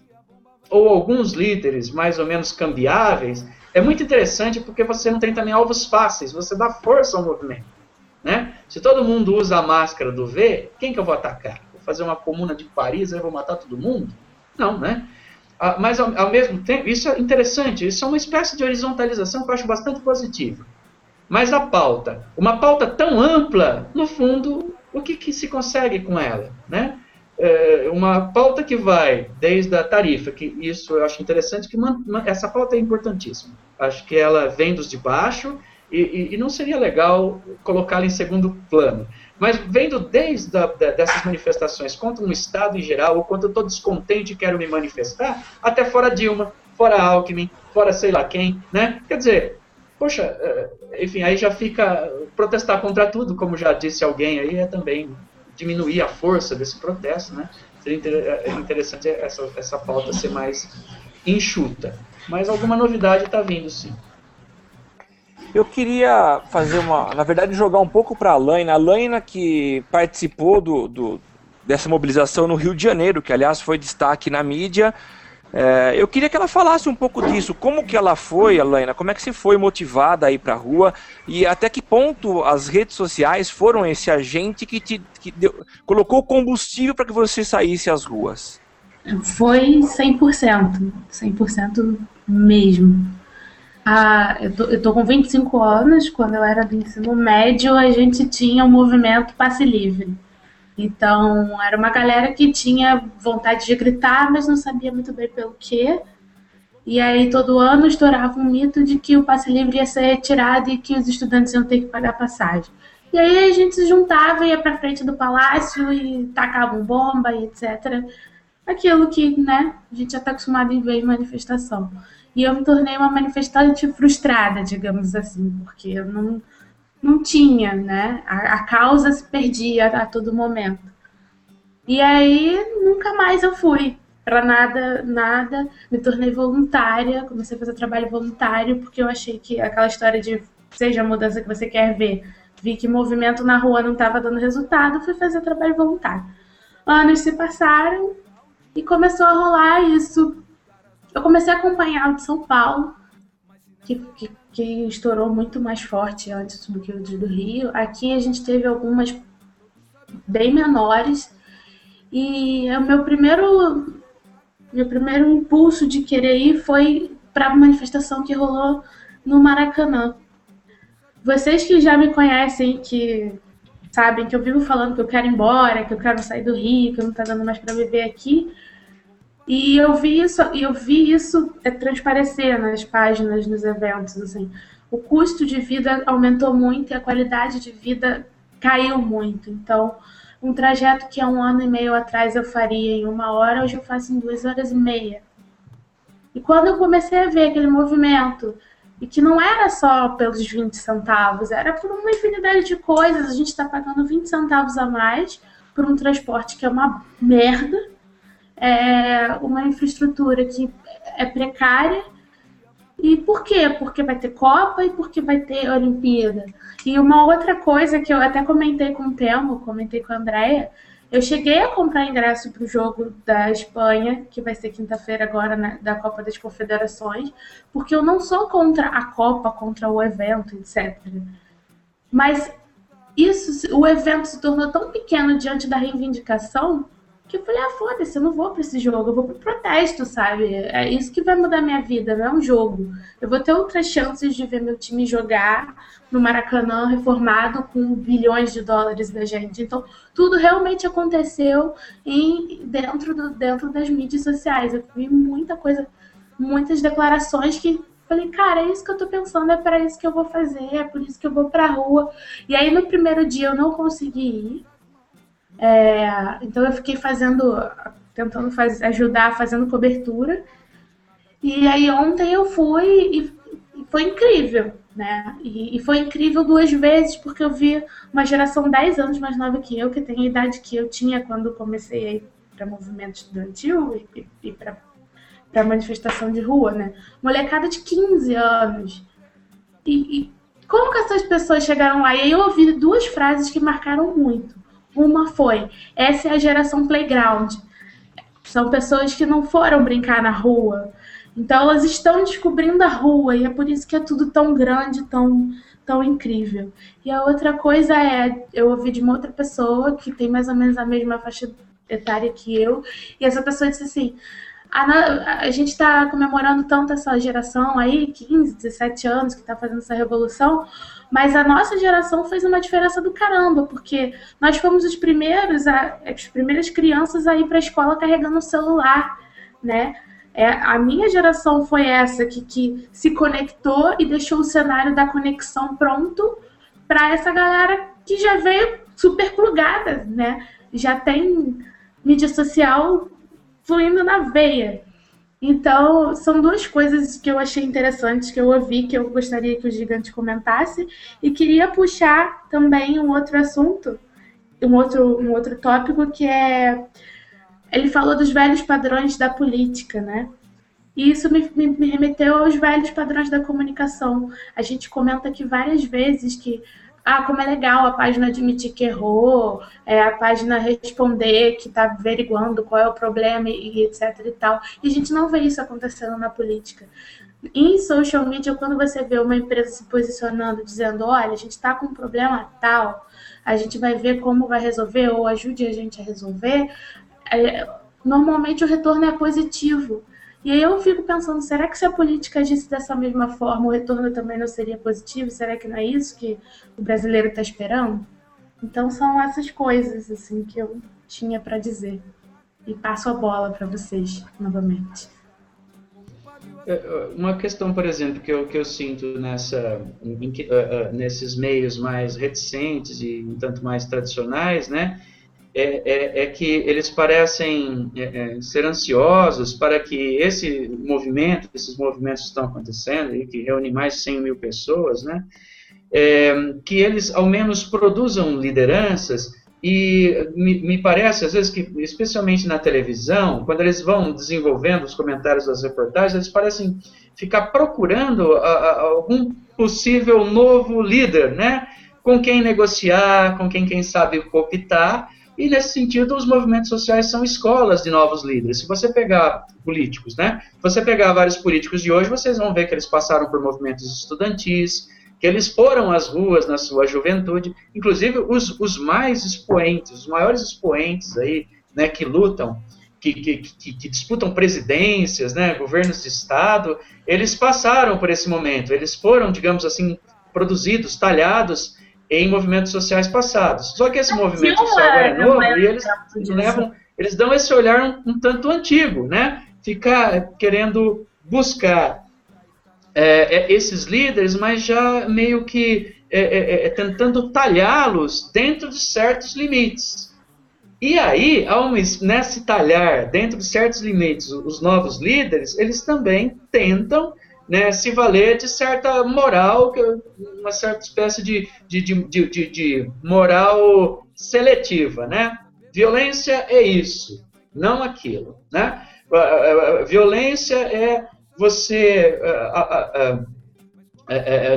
ou alguns líderes mais ou menos cambiáveis, é muito interessante porque você não tem também alvos fáceis, você dá força ao movimento. Né? Se todo mundo usa a máscara do V, quem que eu vou atacar? Vou fazer uma comuna de Paris e vou matar todo mundo? Não, né? Ah, mas ao, ao, mesmo tempo, isso é interessante, isso é uma espécie de horizontalização que eu acho bastante positiva. Mas a pauta, uma pauta tão ampla, no fundo, o que, que se consegue com ela? Né? é, uma pauta que vai desde a tarifa, que isso eu acho interessante, que essa pauta é importantíssima. Acho que ela vem dos de baixo e, e, e não seria legal colocá-la em segundo plano. Mas vendo desde a, dessas manifestações contra um Estado em geral, ou quando eu estou descontente e quero me manifestar, até fora Dilma, fora Alckmin, fora sei lá quem, né? Quer dizer, poxa, é, enfim, aí já fica protestar contra tudo, como já disse alguém aí, é também diminuir a força desse protesto, né? Seria é, interessante essa, essa pauta ser mais enxuta. Mas alguma novidade está vindo, sim. Eu queria fazer uma, na verdade, jogar um pouco para a Laina. A Laina que participou do, do, dessa mobilização no Rio de Janeiro, que aliás foi destaque na mídia. É, eu queria que ela falasse um pouco disso, como que ela foi, Alaina, como é que você foi motivada a ir para a rua e até que ponto as redes sociais foram esse agente que te que deu, colocou combustível para que você saísse às ruas? Foi 100%, 100% mesmo. Ah, eu, tô, eu tô com 25 anos, quando eu era do ensino médio, a gente tinha o movimento Passe Livre. Então, era uma galera que tinha vontade de gritar, mas não sabia muito bem pelo quê. E aí, todo ano, estourava um mito de que o passe livre ia ser retirado e que os estudantes iam ter que pagar passagem. E aí, a gente se juntava, ia para frente do palácio e tacavam bomba e etc. Aquilo que, né, a gente já está acostumado em ver em manifestação. E eu me tornei uma manifestante frustrada, digamos assim, porque eu não, não tinha, né? A, a causa se perdia a, todo momento. E aí nunca mais eu fui para nada, nada. Me tornei voluntária, comecei a fazer trabalho voluntário porque eu achei que aquela história de seja a mudança que você quer ver, vi que movimento na rua não estava dando resultado, fui fazer trabalho voluntário. Anos se passaram e começou a rolar isso eu comecei a acompanhar o de São Paulo, que, que, que estourou muito mais forte antes do que o do Rio. Aqui a gente teve algumas bem menores. E o meu primeiro, meu primeiro impulso de querer ir foi para a manifestação que rolou no Maracanã. Vocês que já me conhecem, que sabem que eu vivo falando que eu quero ir embora, que eu quero sair do Rio, que não está dando mais para viver aqui, e eu vi isso, eu vi isso é, transparecer nas páginas, nos eventos, assim. O custo de vida aumentou muito e a qualidade de vida caiu muito. Então, um trajeto que há um ano e meio atrás eu faria em uma hora, hoje eu faço em duas horas e meia. E quando eu comecei a ver aquele movimento, e que não era só pelos 20 centavos, era por uma infinidade de coisas, a gente está pagando 20 centavos a mais por um transporte que é uma merda, é uma infraestrutura que é precária. E por quê? Porque vai ter Copa e porque vai ter Olimpíada. E uma outra coisa que eu até comentei com o Telmo, comentei com a Andrea, eu cheguei a comprar ingresso para o jogo da Espanha, que vai ser quinta-feira agora, né, da Copa das Confederações, porque eu não sou contra a Copa, contra o evento, etc. Mas isso, o evento se tornou tão pequeno diante da reivindicação que eu falei, ah, foda-se, eu não vou pra esse jogo, eu vou pro protesto, sabe? É isso que vai mudar minha vida, não é um jogo. Eu vou ter outras chances de ver meu time jogar no Maracanã reformado com bilhões de dólares da gente. Então, tudo realmente aconteceu em, dentro, do, dentro das mídias sociais. Eu vi muita coisa, muitas declarações que falei, cara, é isso que eu tô pensando, é para isso que eu vou fazer, é por isso que eu vou pra rua. E aí, no primeiro dia, eu não consegui ir é, então eu fiquei fazendo, tentando faz, ajudar, fazendo cobertura. E aí ontem eu fui e, e foi incrível, né? E, e, foi incrível duas vezes, porque eu vi uma geração 10 anos mais nova que eu, que tem a idade que eu tinha quando comecei a ir para movimento estudantil e, e para manifestação de rua, né? Molecada de 15 anos. E, e como que essas pessoas chegaram lá? E aí eu ouvi duas frases que marcaram muito. Uma foi: essa é a geração playground. São pessoas que não foram brincar na rua. Então elas estão descobrindo a rua e é por isso que é tudo tão grande, tão tão incrível. E a outra coisa é, eu ouvi de uma outra pessoa que tem mais ou menos a mesma faixa etária que eu, e essa pessoa disse assim: a, a gente está comemorando tanto essa geração aí, 15, 17 anos, que está fazendo essa revolução, mas a nossa geração fez uma diferença do caramba, porque nós fomos os primeiros, a, as primeiras crianças a ir para a escola carregando o celular, né? É, a minha geração foi essa que, que se conectou e deixou o cenário da conexão pronto para essa galera que já veio super plugada, né? Já tem mídia social fluindo na veia. Então, são duas coisas que eu achei interessantes, que eu ouvi, que eu gostaria que o Gigante comentasse. E queria puxar também um outro assunto, um outro, um outro tópico, que é. Ele falou dos velhos padrões da política, né? E isso me, me, me remeteu aos velhos padrões da comunicação. A gente comenta aqui várias vezes que ah, como é legal a página admitir que errou, é, a página responder que está averiguando qual é o problema e, etc e tal. E a gente não vê isso acontecendo na política. Em social media, quando você vê uma empresa se posicionando, dizendo, olha, a gente está com um problema tal, a gente vai ver como vai resolver, ou ajude a gente a resolver, é, normalmente o retorno é positivo. E aí eu fico pensando, será que se a política agisse dessa mesma forma, o retorno também não seria positivo? Será que não é isso que o brasileiro está esperando? Então são essas coisas assim que eu tinha para dizer. E passo a bola para vocês novamente. É, uma questão, por exemplo, que eu, que eu sinto nessa, uh, nesses meios mais reticentes e um tanto mais tradicionais, né, é, é, é que eles parecem é, é, ser ansiosos para que esse movimento, esses movimentos que estão acontecendo, e que reúnem mais de 100 mil pessoas, né, é, que eles ao menos produzam lideranças e me, me, parece, às vezes, que, especialmente na televisão, quando eles vão desenvolvendo os comentários das reportagens, eles parecem ficar procurando a, a, algum possível novo líder, né? Com quem negociar, com quem, quem sabe, cooptar, e, nesse sentido, os movimentos sociais são escolas de novos líderes. Se você pegar políticos, né? Se você pegar vários políticos de hoje, vocês vão ver que eles passaram por movimentos estudantis, que eles foram às ruas na sua juventude, inclusive os, os mais expoentes, os maiores expoentes aí, né, que lutam, que, que, que, que, disputam presidências, né, governos de Estado, eles passaram por esse momento, eles foram, digamos assim, produzidos, talhados em movimentos sociais passados. Só que esse movimento social agora é novo e eles levam, eles dão esse olhar um, um tanto antigo, né? Ficar querendo buscar é, é, esses líderes, mas já meio que é, é, é tentando talhá-los dentro de certos limites. E aí, ao nesse talhar dentro de certos limites, os novos líderes, eles também tentam né, se valer de certa moral, uma certa espécie de, de, de, de, de moral seletiva, né? Violência é isso, não aquilo, né? violência é você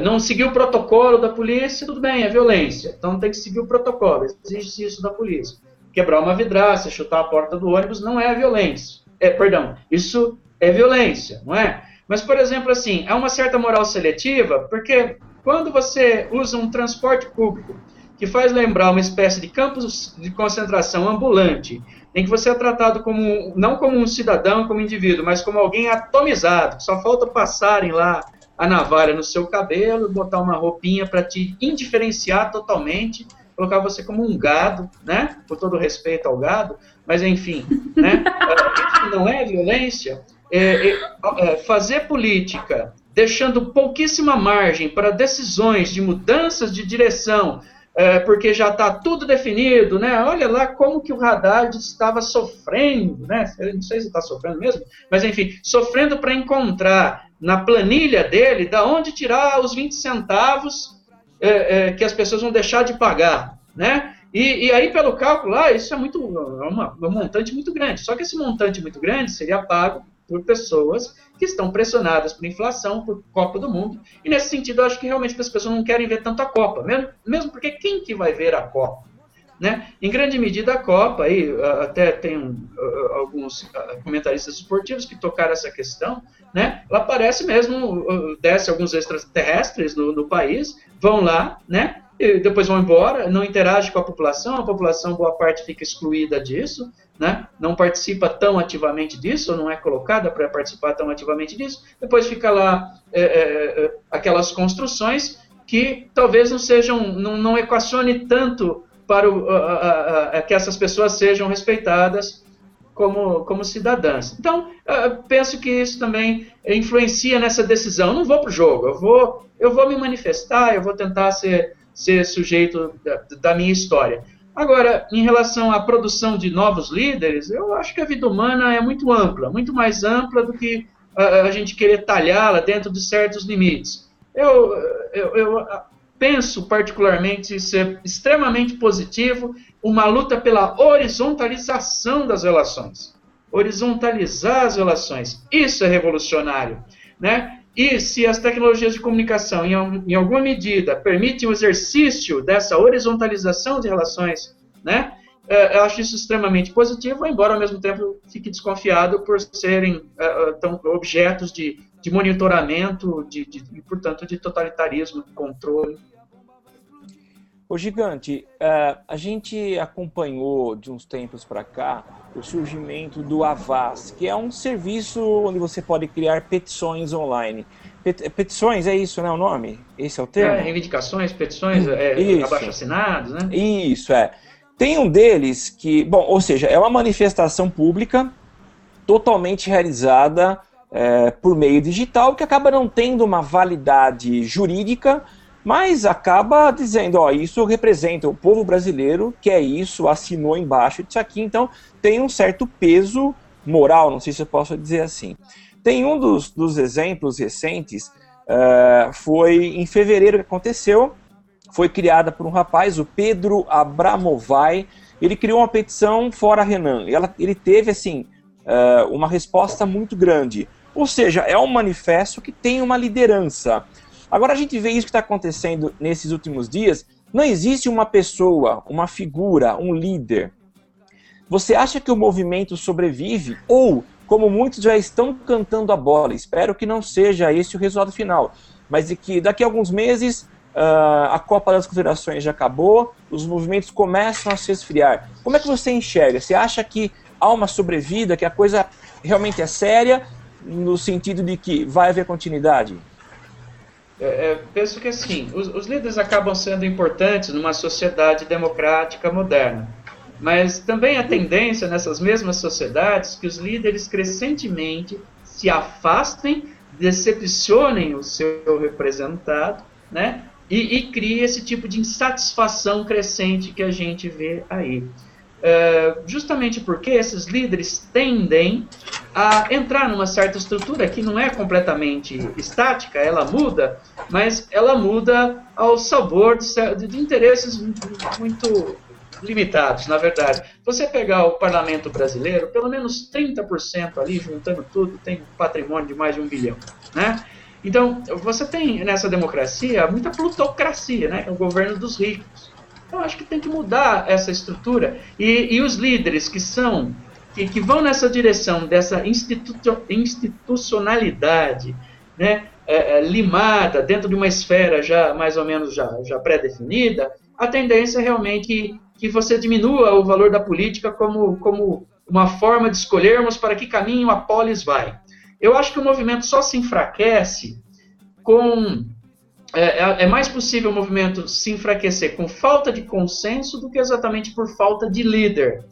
não seguir o protocolo da polícia, tudo bem, é violência. Então tem que seguir o protocolo, exige isso da polícia. Quebrar uma vidraça, chutar a porta do ônibus não é violência. É, perdão, isso é violência, não é? Mas, por exemplo, assim, há uma certa moral seletiva, porque quando você usa um transporte público que faz lembrar uma espécie de campos de concentração ambulante, em que você é tratado como não como um cidadão, como indivíduo, mas como alguém atomizado, só falta passarem lá a navalha no seu cabelo, botar uma roupinha para te indiferenciar totalmente, colocar você como um gado, né? Com todo respeito ao gado, mas enfim, né? Isso não é violência. É, é, é, fazer política deixando pouquíssima margem para decisões de mudanças de direção, é, porque já está tudo definido, né? Olha lá como que o Haddad estava sofrendo, né? Eu não sei se está sofrendo mesmo, mas enfim, sofrendo para encontrar na planilha dele da onde tirar os 20 centavos é, é, que as pessoas vão deixar de pagar, né? E, e, aí, pelo cálculo lá, isso é muito é uma, um montante muito grande. Só que esse montante muito grande seria pago por pessoas que estão pressionadas por inflação, por Copa do Mundo. E nesse sentido, eu acho que realmente as pessoas não querem ver tanto a Copa, mesmo, mesmo porque quem que vai ver a Copa? Né? Em grande medida, a Copa, aí, até tem alguns comentaristas esportivos que tocaram essa questão, né? ela parece mesmo, desce alguns extraterrestres no, no país, vão lá, né? e depois vão embora, não interage com a população, a população, boa parte, fica excluída disso, né? não participa tão ativamente disso, ou não é colocada para participar tão ativamente disso, depois fica lá é, é, é, aquelas construções que talvez não sejam, não, não equacione tanto para o, a, a, a, que essas pessoas sejam respeitadas como, como cidadãs. Então, penso que isso também influencia nessa decisão. não vou para o jogo, eu vou, eu vou me manifestar, eu vou tentar ser, ser sujeito da, da minha história. Agora, em relação à produção de novos líderes, eu acho que a vida humana é muito ampla, muito mais ampla do que a, a gente querer talhá-la dentro de certos limites. Eu, eu, eu penso particularmente ser extremamente positivo uma luta pela horizontalização das relações. Horizontalizar as relações. Isso é revolucionário. Né? E se as tecnologias de comunicação, em, em alguma medida, permitem o exercício dessa horizontalização de relações, né? É, eu acho isso extremamente positivo, embora ao mesmo tempo fique desconfiado por serem é, tão, objetos de, de monitoramento de, de, e, portanto, de totalitarismo, controle. O Gigante, uh, a gente acompanhou de uns tempos para cá o surgimento do Avaz, que é um serviço onde você pode criar petições online. Pet petições, é isso, né, o nome? Esse é o termo? É, reivindicações, petições, é, abaixo-assinados, né? Isso, é. Tem um deles que, bom, ou seja, é uma manifestação pública totalmente realizada é, por meio digital que acaba não tendo uma validade jurídica, mas acaba dizendo, ó, isso representa o povo brasileiro, que é isso, assinou embaixo disso aqui, então tem um certo peso moral, não sei se eu posso dizer assim. Tem um dos, dos exemplos recentes, uh, foi em fevereiro que aconteceu, foi criada por um rapaz, o Pedro Abramovai, ele criou uma petição fora Renan, ela, ele teve, assim, uh, uma resposta muito grande, ou seja, é um manifesto que tem uma liderança, Agora a gente vê isso que está acontecendo nesses últimos dias. Não existe uma pessoa, uma figura, um líder. Você acha que o movimento sobrevive? Ou, como muitos já estão cantando a bola, espero que não seja esse o resultado final, mas de que daqui a alguns meses uh, a Copa das Confederações já acabou, os movimentos começam a se esfriar. Como é que você enxerga? Você acha que há uma sobrevida, que a coisa realmente é séria, no sentido de que vai haver continuidade? É, é, penso que assim, os, os, líderes acabam sendo importantes numa sociedade democrática moderna. Mas também a tendência nessas mesmas sociedades que os líderes crescentemente se afastem, decepcionem o seu representado, né? E, e cria esse tipo de insatisfação crescente que a gente vê aí. É, justamente porque esses líderes tendem a entrar numa certa estrutura que não é completamente estática, ela muda, mas ela muda ao sabor de, de interesses muito limitados, na verdade. Você pegar o parlamento brasileiro, pelo menos 30% ali, juntando tudo, tem patrimônio de mais de um bilhão, né? Então, você tem nessa democracia muita plutocracia, né? O governo dos ricos. Eu acho que tem que mudar essa estrutura. E, e os líderes que são, que, que vão nessa direção dessa institu institucionalidade, né, é, é, limada dentro de uma esfera já mais ou menos já, já pré-definida, a tendência é realmente que, você diminua o valor da política como, como uma forma de escolhermos para que caminho a polis vai. Eu acho que o movimento só se enfraquece com é, é, é, mais possível o movimento se enfraquecer com falta de consenso do que exatamente por falta de líder.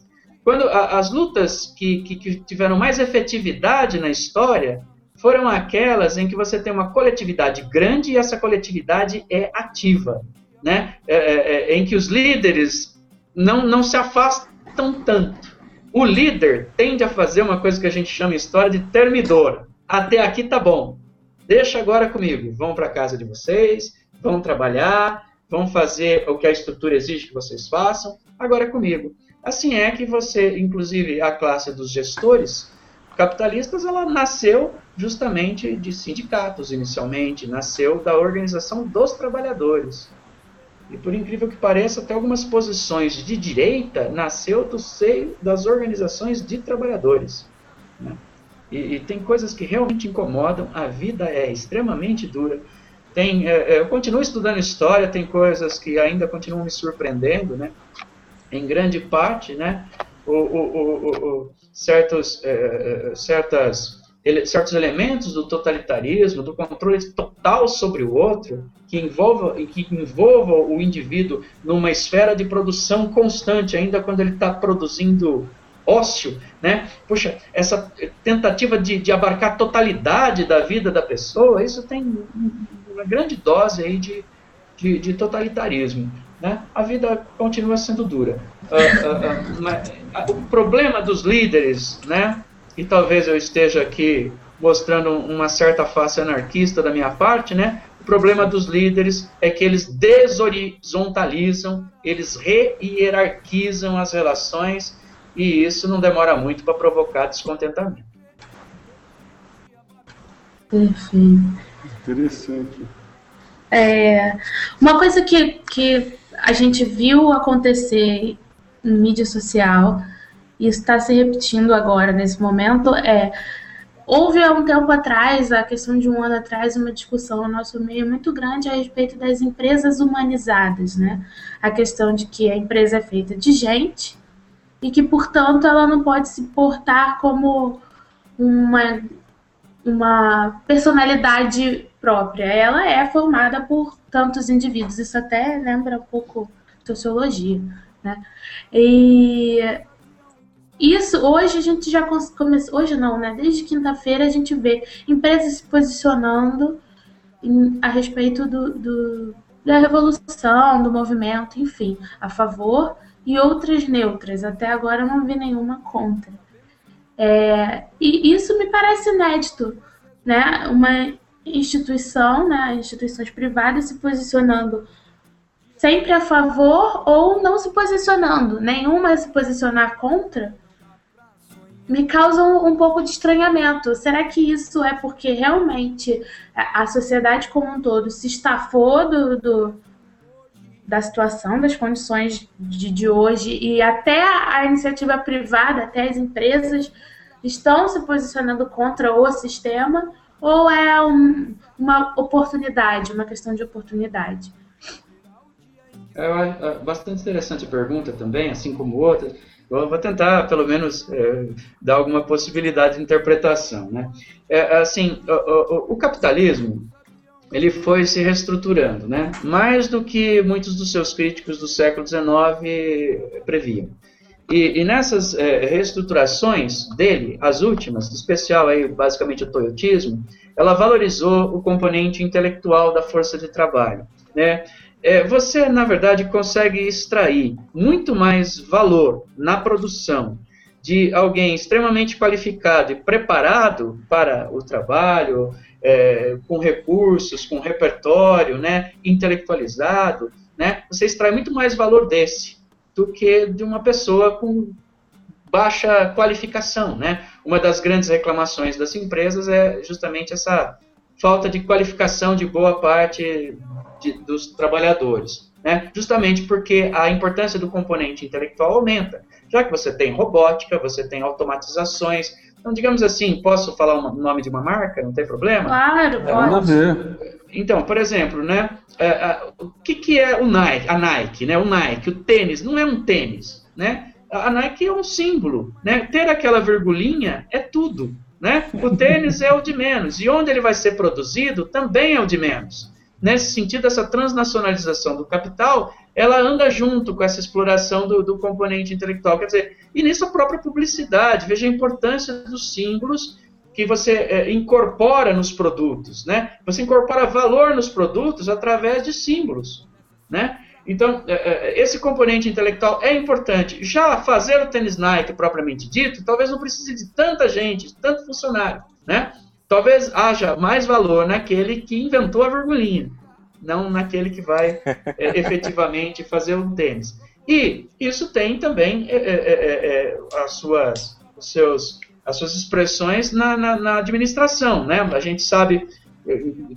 Quando a, as lutas que, que, que, tiveram mais efetividade na história foram aquelas em que você tem uma coletividade grande e essa coletividade é ativa, né? É, é, é em que os líderes não, não se afastam tanto. O líder tende a fazer uma coisa que a gente chama em história de termidor. Até aqui tá bom Deixa agora comigo. Vão para casa de vocês, vão trabalhar, vão fazer o que a estrutura exige que vocês façam. Agora é comigo. Assim é que você, inclusive a classe dos gestores capitalistas, ela nasceu justamente de sindicatos inicialmente, nasceu da organização dos trabalhadores. E por incrível que pareça, até algumas posições de direita nasceu do seio das organizações de trabalhadores. Né? E, e, tem coisas que realmente incomodam, a vida é extremamente dura. Tem, é, eu continuo estudando história, tem coisas que ainda continuam me surpreendendo, né? Em grande parte, né? O, o, o, certos, é, certas ele, certos elementos do totalitarismo, do controle total sobre o outro, que envolva, que envolva o indivíduo numa esfera de produção constante, ainda quando ele está produzindo ócio, né? Puxa, essa tentativa de, de abarcar a totalidade da vida da pessoa, isso tem uma grande dose aí de, de, de totalitarismo. Né? A vida continua sendo dura. Uh, uh, uh, o problema dos líderes, né? e talvez eu esteja aqui mostrando uma certa face anarquista da minha parte, né? O problema dos líderes é que eles deshorizontalizam, eles re-hierarquizam as relações e isso não demora muito para provocar descontentamento. Perfeito. Interessante. É, uma coisa que, que a gente viu acontecer em mídia social e está se repetindo agora nesse momento é houve há um tempo atrás, a questão de um ano atrás, uma discussão no nosso meio muito grande a respeito das empresas humanizadas, né? A questão de que a empresa é feita de gente e que, portanto, ela não pode se portar como uma, uma personalidade própria. Ela é formada por tantos indivíduos. Isso até lembra um pouco sociologia, né? E isso, hoje a gente já começou, hoje não, né? Desde quinta-feira a gente vê empresas se posicionando em, a respeito do, do, da revolução, do movimento, enfim, a favor e outras neutras. Até agora eu não vi nenhuma contra. É, e isso me parece inédito, né? Uma instituição, né? instituições privadas se posicionando sempre a favor ou não se posicionando, nenhuma se posicionar contra me causa um, pouco de estranhamento. Será que isso é porque realmente a, a sociedade como um todo se estafou do, do, da situação, das condições de, de hoje e até a iniciativa privada, até as empresas estão se posicionando contra o sistema ou é um, uma oportunidade, uma questão de oportunidade? É, é bastante interessante a pergunta também, assim como outras vou tentar, pelo menos, é, dar alguma possibilidade de interpretação. Né? É, assim, o, o, o, capitalismo ele foi se reestruturando, né? mais do que muitos dos seus críticos do século XIX previam. E, e nessas é, reestruturações dele, as últimas, em especial aí, basicamente o toyotismo, ela valorizou o componente intelectual da força de trabalho. Né? É, você, na verdade, consegue extrair muito mais valor na produção de alguém extremamente qualificado e preparado para o trabalho, é, com recursos, com repertório, né, intelectualizado, né, você extrai muito mais valor desse do que de uma pessoa com baixa qualificação, né? Uma das grandes reclamações das empresas é justamente essa falta de qualificação de boa parte de, dos trabalhadores. Né? Justamente porque a importância do componente intelectual aumenta, já que você tem robótica, você tem automatizações. Então, digamos assim, posso falar o nome de uma marca? Não tem problema? Claro, pode. Então, por exemplo, né, é, é, o que, que é o Nike, a Nike, né, o Nike, o tênis, não é um tênis, né? A Nike é um símbolo, né? Ter aquela virgulinha é tudo, né? O tênis é o de menos e onde ele vai ser produzido também é o de menos nesse sentido, essa transnacionalização do capital, ela anda junto com essa exploração do, do, componente intelectual. Quer dizer, e nisso a própria publicidade, veja a importância dos símbolos que você é, incorpora nos produtos, né? Você incorpora valor nos produtos através de símbolos, né? Então, é, é, esse componente intelectual é importante. Já fazer o tênis Nike propriamente dito, talvez não precise de tanta gente, de tanto funcionário, né? Talvez haja mais valor naquele que inventou a virgulinha, não naquele que vai é, efetivamente fazer o tênis. E isso tem também é, é, é, é as, suas, os seus, as suas expressões na, na, na, administração. Né? A gente sabe,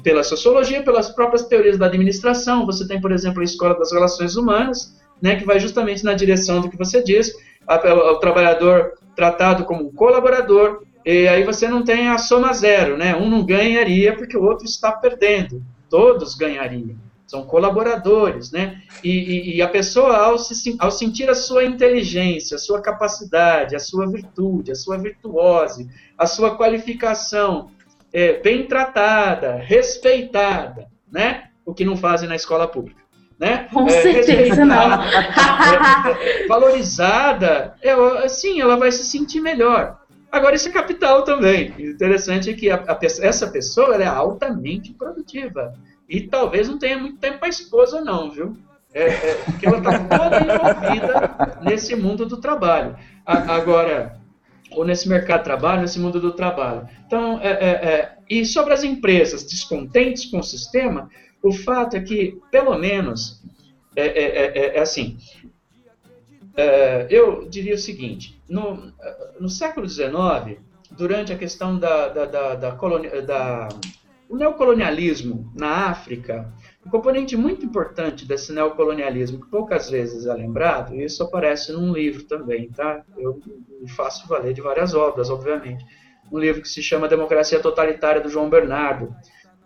pela sociologia, pelas próprias teorias da administração, você tem, por exemplo, a Escola das Relações Humanas, né, que vai justamente na direção do que você diz, o trabalhador tratado como um colaborador, e aí você não tem a soma zero, né? Um não ganharia porque o outro está perdendo. todos ganhariam. São colaboradores, né? E, e, e a pessoa, ao, se, ao sentir a sua inteligência, a sua capacidade, a sua virtude, a sua virtuose, a sua qualificação é, bem tratada, respeitada, né? O que não fazem na escola pública. Né? Com é, certeza não. É, valorizada, é, sim, ela vai se sentir melhor. Agora, é capital também. Interessante é que a, a, essa pessoa é altamente produtiva. E talvez não tenha muito tempo para a esposa, não, viu? É, é, porque ela está toda envolvida nesse mundo do trabalho. A, agora, ou nesse mercado de trabalho, nesse mundo do trabalho. Então, é, é, é, e sobre as empresas descontentes com o sistema, o fato é que, pelo menos, é, é, é assim, eu diria o seguinte, no, no século XIX, durante a questão da, da, da, da, colonia, da o neocolonialismo na África, um componente muito importante desse neocolonialismo, que poucas vezes é lembrado, e isso aparece num livro também, tá? Eu faço valer de várias obras, obviamente. Um livro que se chama Democracia Totalitária, do João Bernardo.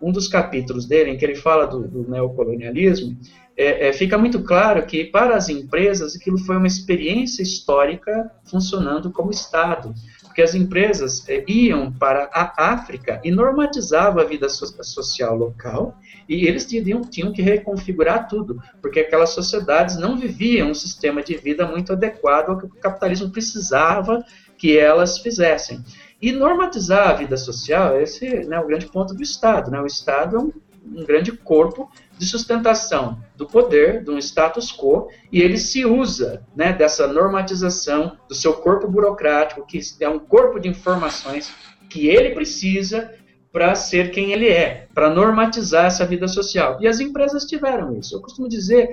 Um dos capítulos dele, em que ele fala do, do neocolonialismo, é, é, fica muito claro que, para as empresas, aquilo foi uma experiência histórica funcionando como Estado porque as empresas eh, iam para a África e normatizavam a vida so social local e eles tinham, tinham que reconfigurar tudo, porque aquelas sociedades não viviam um sistema de vida muito adequado ao que o capitalismo precisava que elas fizessem. E normatizar a vida social, esse é né, o grande ponto do Estado. Né? O Estado é um, um grande corpo de sustentação do poder, de um status quo, e ele se usa né, dessa normatização do seu corpo burocrático, que é um corpo de informações que ele precisa para ser quem ele é, para normatizar essa vida social. E as empresas tiveram isso. Eu costumo dizer,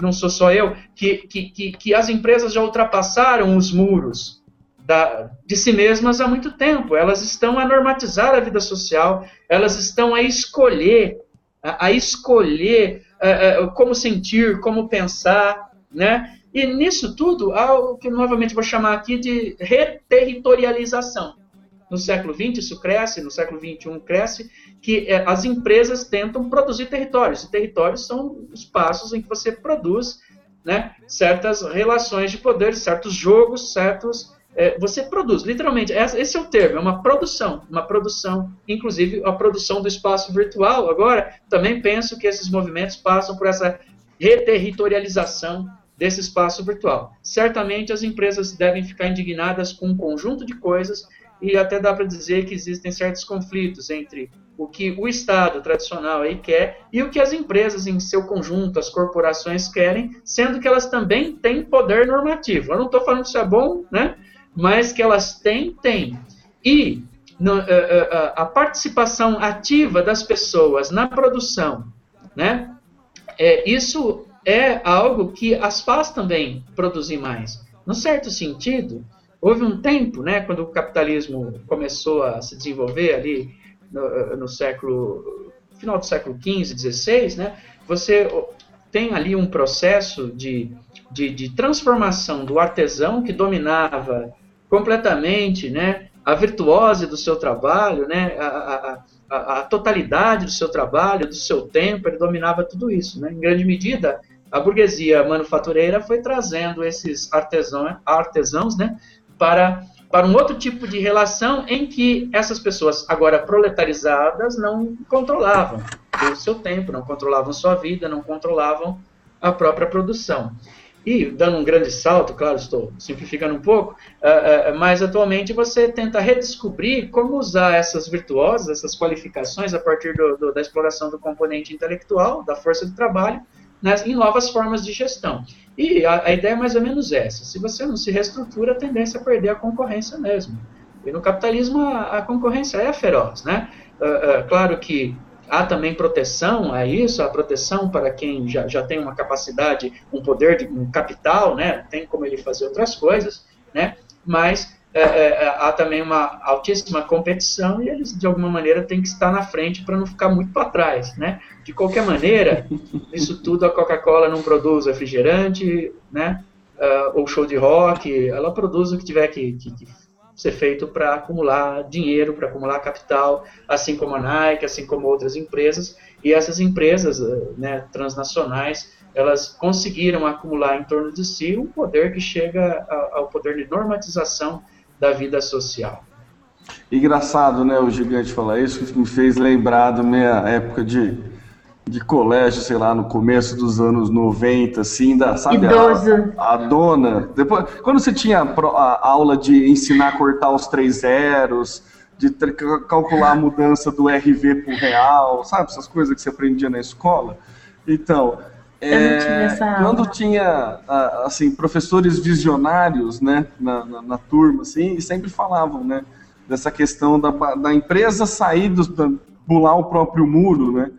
não sou só eu, que, que, que, que as empresas já ultrapassaram os muros da, de si mesmas há muito tempo. Elas estão a normatizar a vida social, elas estão a escolher a, a escolher uh, uh, como sentir, como pensar, né? E nisso tudo há o que novamente vou chamar aqui de reterritorialização. No século XX isso cresce, no século XXI cresce, que é, as empresas tentam produzir territórios. E territórios são espaços em que você produz né, certas relações de poder, certos jogos, certos é, você produz, literalmente, esse é o termo, é uma produção, uma produção, inclusive a produção do espaço virtual. Agora, também penso que esses movimentos passam por essa reterritorialização desse espaço virtual. Certamente as empresas devem ficar indignadas com um conjunto de coisas e até dá para dizer que existem certos conflitos entre o que o Estado tradicional aí quer e o que as empresas em seu conjunto, as corporações querem, sendo que elas também têm poder normativo. Eu não estou falando isso é bom, né? Mas que elas têm, têm. E no, uh, uh, a participação ativa das pessoas na produção, né? É, isso é algo que as faz também produzir mais. No certo sentido, houve um tempo, né, quando o capitalismo começou a se desenvolver ali no, no século final do século XV, XVI, né, você tem ali um processo de, de, de transformação do artesão que dominava completamente, né, a virtuose do seu trabalho, né, a, a, a, a, totalidade do seu trabalho, do seu tempo, ele dominava tudo isso. Né? Em grande medida, a burguesia manufatureira foi trazendo esses artesãos, artesãos né, para, para um outro tipo de relação em que essas pessoas, agora proletarizadas, não controlavam o seu tempo, não controlavam sua vida, não controlavam a própria produção. E, dando um grande salto, claro, estou simplificando um pouco, uh, uh, mas atualmente você tenta redescobrir como usar essas virtuosas, essas qualificações a partir do, do, da exploração do componente intelectual, da força de trabalho, né, em novas formas de gestão. E a, a, ideia é mais ou menos essa: se você não se reestrutura, a tendência é perder a concorrência mesmo. E no capitalismo a, a concorrência é feroz, né? Uh, claro que Há também proteção a isso, a proteção para quem já, já tem uma capacidade, um poder, de, um capital, né? tem como ele fazer outras coisas, né? mas é, é, é, há também uma altíssima competição e eles, de alguma maneira, têm que estar na frente para não ficar muito para trás. Né? De qualquer maneira, isso tudo a Coca-Cola não produz refrigerante, né? Uh, ou show de rock, ela produz o que tiver que, que, que ser feito para acumular dinheiro, para acumular capital, assim como a Nike, assim como outras empresas. E essas empresas né, transnacionais, elas conseguiram acumular em torno de si um poder que chega ao poder de normatização da vida social. Engraçado, né, o gigante falar isso, que me fez lembrar da minha época de, de colégio, sei lá, no começo dos anos 90, assim, da, sabe? Idoso. A, a dona. Depois, quando você tinha a, aula de ensinar a cortar os três zeros, de calcular a mudança do RV por real, sabe? Essas coisas que você aprendia na escola. Então, é, quando tinha assim professores visionários, né, na, na, na, turma, assim, sempre falavam, né, dessa questão da, da empresa sair do, pular o próprio muro, né,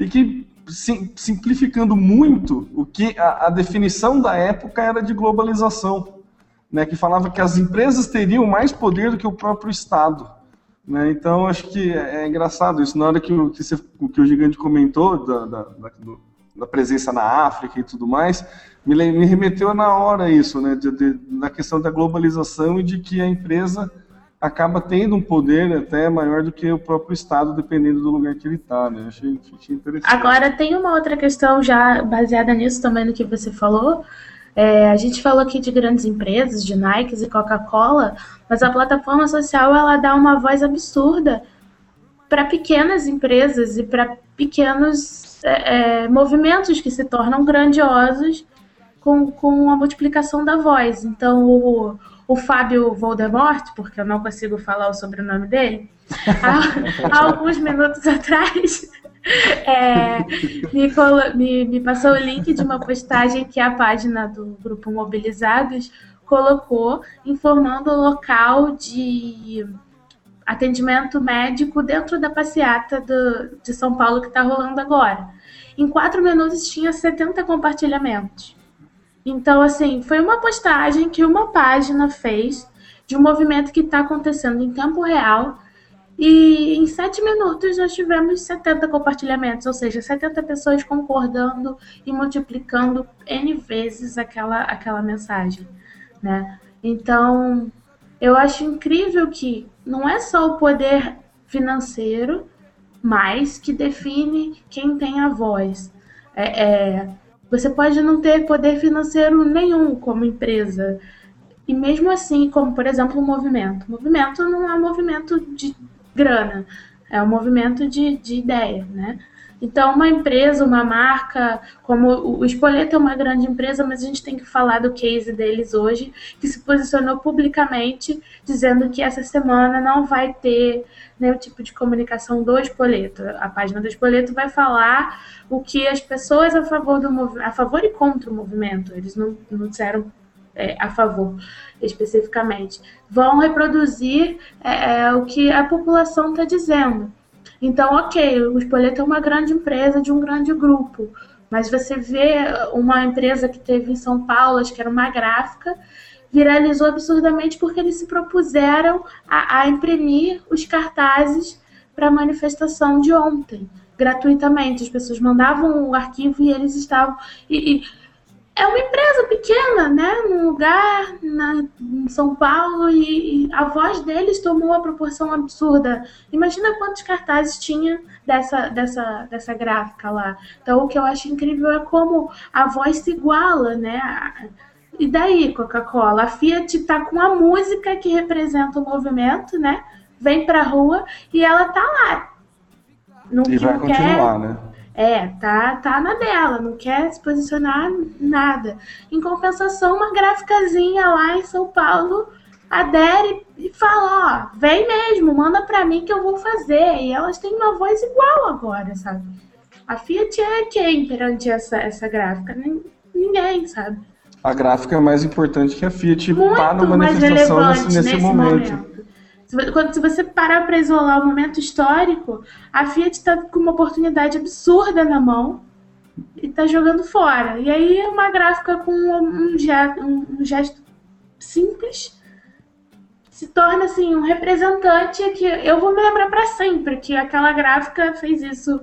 e que sim, simplificando muito o que a, a definição da época era de globalização, né, que falava que as empresas teriam mais poder do que o próprio Estado. Né? Então, acho que é, é engraçado isso. Na hora que o que, você, que o gigante comentou da, da, da, da, presença na África e tudo mais, me, me remeteu na hora isso, né? De, de, da questão da globalização e de que a empresa acaba tendo um poder até maior do que o próprio Estado, dependendo do lugar que ele está. Né? Achei, achei interessante. Agora, tem uma outra questão já baseada nisso também no que você falou, é, a gente falou aqui de grandes empresas, de Nike e Coca-Cola, mas a plataforma social ela dá uma voz absurda para pequenas empresas e para pequenos é, é, movimentos que se tornam grandiosos com, com a multiplicação da voz. Então, o, o Fábio Voldemort, porque eu não consigo falar o sobrenome dele, há, há alguns minutos atrás é, me, me, me, passou o link de uma postagem que a página do Grupo Mobilizados colocou, informando o local de atendimento médico dentro da passeata do, de São Paulo que está rolando agora. Em quatro minutos tinha 70 compartilhamentos. Então, assim, foi uma postagem que uma página fez de um movimento que está acontecendo em tempo real e em sete minutos nós tivemos 70 compartilhamentos, ou seja, 70 pessoas concordando e multiplicando N vezes aquela, aquela mensagem. Né? Então, eu acho incrível que não é só o poder financeiro, mas que define quem tem a voz. É, é, você pode não ter poder financeiro nenhum como empresa. E mesmo assim, como por exemplo o movimento. O movimento não é um movimento de grana, é um movimento de, de ideia, né? Então, uma empresa, uma marca, como o Spoleto é uma grande empresa, mas a gente tem que falar do case deles hoje, que se posicionou publicamente dizendo que essa semana não vai ter nenhum tipo de comunicação do Spoleto. A página do Spoleto vai falar o que as pessoas a favor do a favor e contra o movimento. Eles não, não disseram é, a favor especificamente, vão reproduzir é, é o que a população está dizendo. Então, ok, o Spoleto é uma grande empresa de um grande grupo, mas você vê uma empresa que teve em São Paulo, acho que era uma gráfica, viralizou absurdamente porque eles se propuseram a, a imprimir os cartazes para a manifestação de ontem, gratuitamente. As pessoas mandavam o arquivo e eles estavam. E, e é uma empresa pequena, né? Num lugar na, em São Paulo e, e, a voz deles tomou uma proporção absurda. Imagina quantos cartazes tinha dessa, dessa, dessa gráfica lá. Então, o que eu acho incrível é como a voz se iguala, né? E daí, Coca-Cola? A Fiat tá com a música que representa o movimento, né? Vem pra rua e ela tá lá. Não, e vai continuar, quer... né? É, tá, tá na dela, não quer se posicionar nada. Em compensação, uma gráficazinha lá em São Paulo adere e fala, ó, vem mesmo, manda pra mim que eu vou fazer. E elas têm uma voz igual agora, sabe? A Fiat é quem perante essa, essa gráfica? Ninguém, sabe? A gráfica é mais importante que a Fiat Muito na manifestação nesse, nesse, momento. momento. Quando, se você parar para isolar o momento histórico, a Fiat está com uma oportunidade absurda na mão e está jogando fora. E aí uma gráfica com um, gesto, um gesto simples se torna assim um representante que eu vou me lembrar para sempre que aquela gráfica fez isso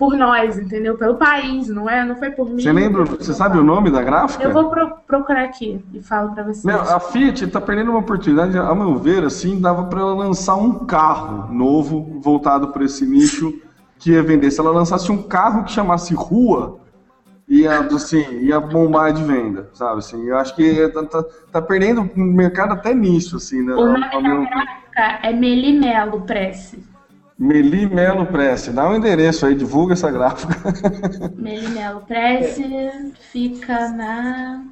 por nós, entendeu? Pelo país, não é? Não foi por mim. Você lembra? Você sabe o nome da gráfica? Eu vou pro procurar aqui e falo para vocês. Meu, a Fiat está perdendo uma oportunidade, a meu ver, assim, dava para ela lançar um carro novo voltado para esse nicho que ia vender. Se ela lançasse um carro que chamasse Rua, ia, assim, ia bombar de venda, sabe? Assim, eu acho que tá, tá, tá perdendo o mercado até nisso, assim, né? O nome da gráfica é Melimelo Press. Melimelo Press, dá um endereço aí, divulga essa gráfica. Melimelo Press fica na.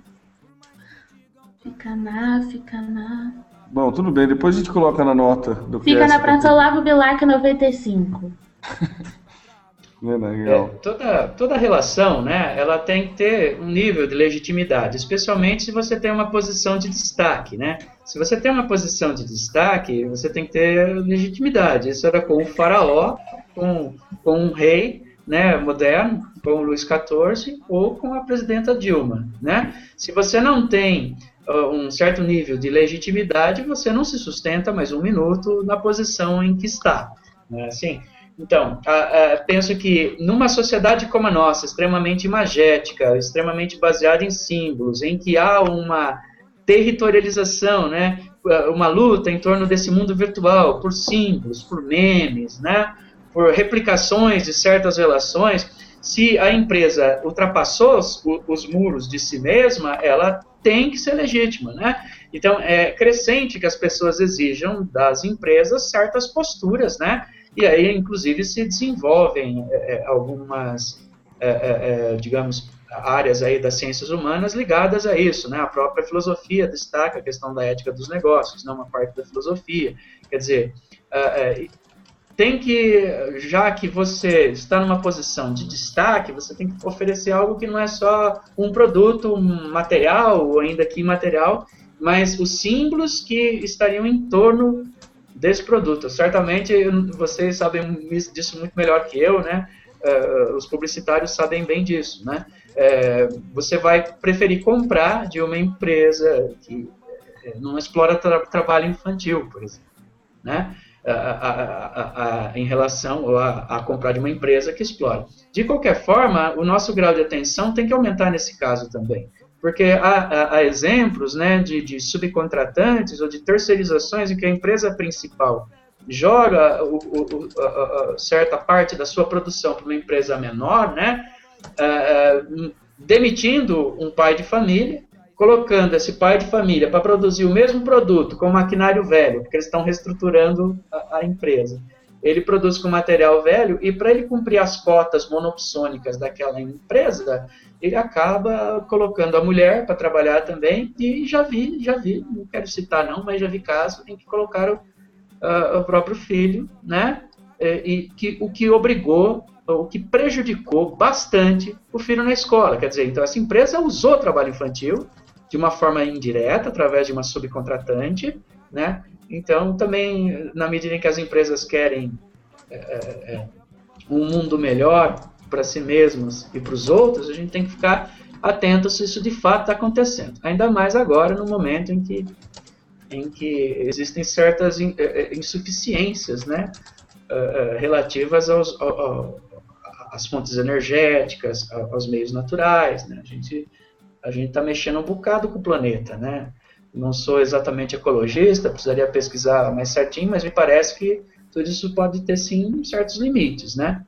Fica na, fica na. Bom, tudo bem, depois a gente coloca na nota do Fica na Praça Olavo Bilac 95. Né, legal. É, toda, toda relação, né, ela tem que ter um nível de legitimidade, especialmente se você tem uma posição de destaque, né? Se você tem uma posição de destaque, você tem que ter legitimidade. Isso era com o faraó, com, com um rei, né, moderno, com o Luís XIV, ou com a presidenta Dilma, né? Se você não tem uh, um certo nível de legitimidade, você não se sustenta mais um minuto na posição em que está, né? Assim, então, a, a, penso que numa sociedade como a nossa, extremamente imagética, extremamente baseada em símbolos, em que há uma territorialização, né, uma luta em torno desse mundo virtual, por símbolos, por memes, né, por replicações de certas relações, se a empresa ultrapassou os, os muros de si mesma, ela tem que ser legítima, né? Então, é crescente que as pessoas exijam das empresas certas posturas, né? E aí, inclusive, se desenvolvem é, é algumas, é, é, é, digamos, áreas aí das ciências humanas ligadas a isso, né? A própria filosofia destaca a questão da ética dos negócios, não uma parte da filosofia. Quer dizer, tem que, já que você está numa posição de destaque, você tem que oferecer algo que não é só um produto material, ou ainda que imaterial, mas os símbolos que estariam em torno desse produto. Certamente vocês sabem disso muito melhor que eu, né? Uh, os publicitários sabem bem disso, né? Uh, você vai preferir comprar de uma empresa que eh, não explora tra trabalho infantil, por exemplo, né? A, a, a, em relação a, comprar de uma empresa que explora. De qualquer forma, o nosso grau de atenção tem que aumentar nesse caso também porque há, há, exemplos né, de, de, subcontratantes ou de terceirizações em que a empresa principal joga o, o, a, a, certa parte da sua produção para uma empresa menor, né, uh, demitindo um pai de família, colocando esse pai de família para produzir o mesmo produto com maquinário velho, porque eles estão reestruturando a, a empresa. Ele produz com material velho e para ele cumprir as cotas monopsônicas daquela empresa, ele acaba colocando a mulher para trabalhar também, e já vi, já vi, não quero citar não, mas já vi casos em que colocaram uh, o próprio filho, né, e que, o que obrigou, o que prejudicou bastante o filho na escola, quer dizer, então essa empresa usou o trabalho infantil de uma forma indireta, através de uma subcontratante, né, então também, na medida em que as empresas querem é, é, é um mundo melhor, para si mesmos e para os outros, a gente tem que ficar atento se isso de fato está acontecendo. Ainda mais agora, no momento em que, em que existem certas eh, eh, insuficiências né, eh, relativas aos, às fontes energéticas, aos meios naturais. Né? A gente a está mexendo um bocado com o planeta, né? Não sou exatamente ecologista, precisaria pesquisar mais certinho, mas me parece que tudo isso pode ter sim certos limites, né?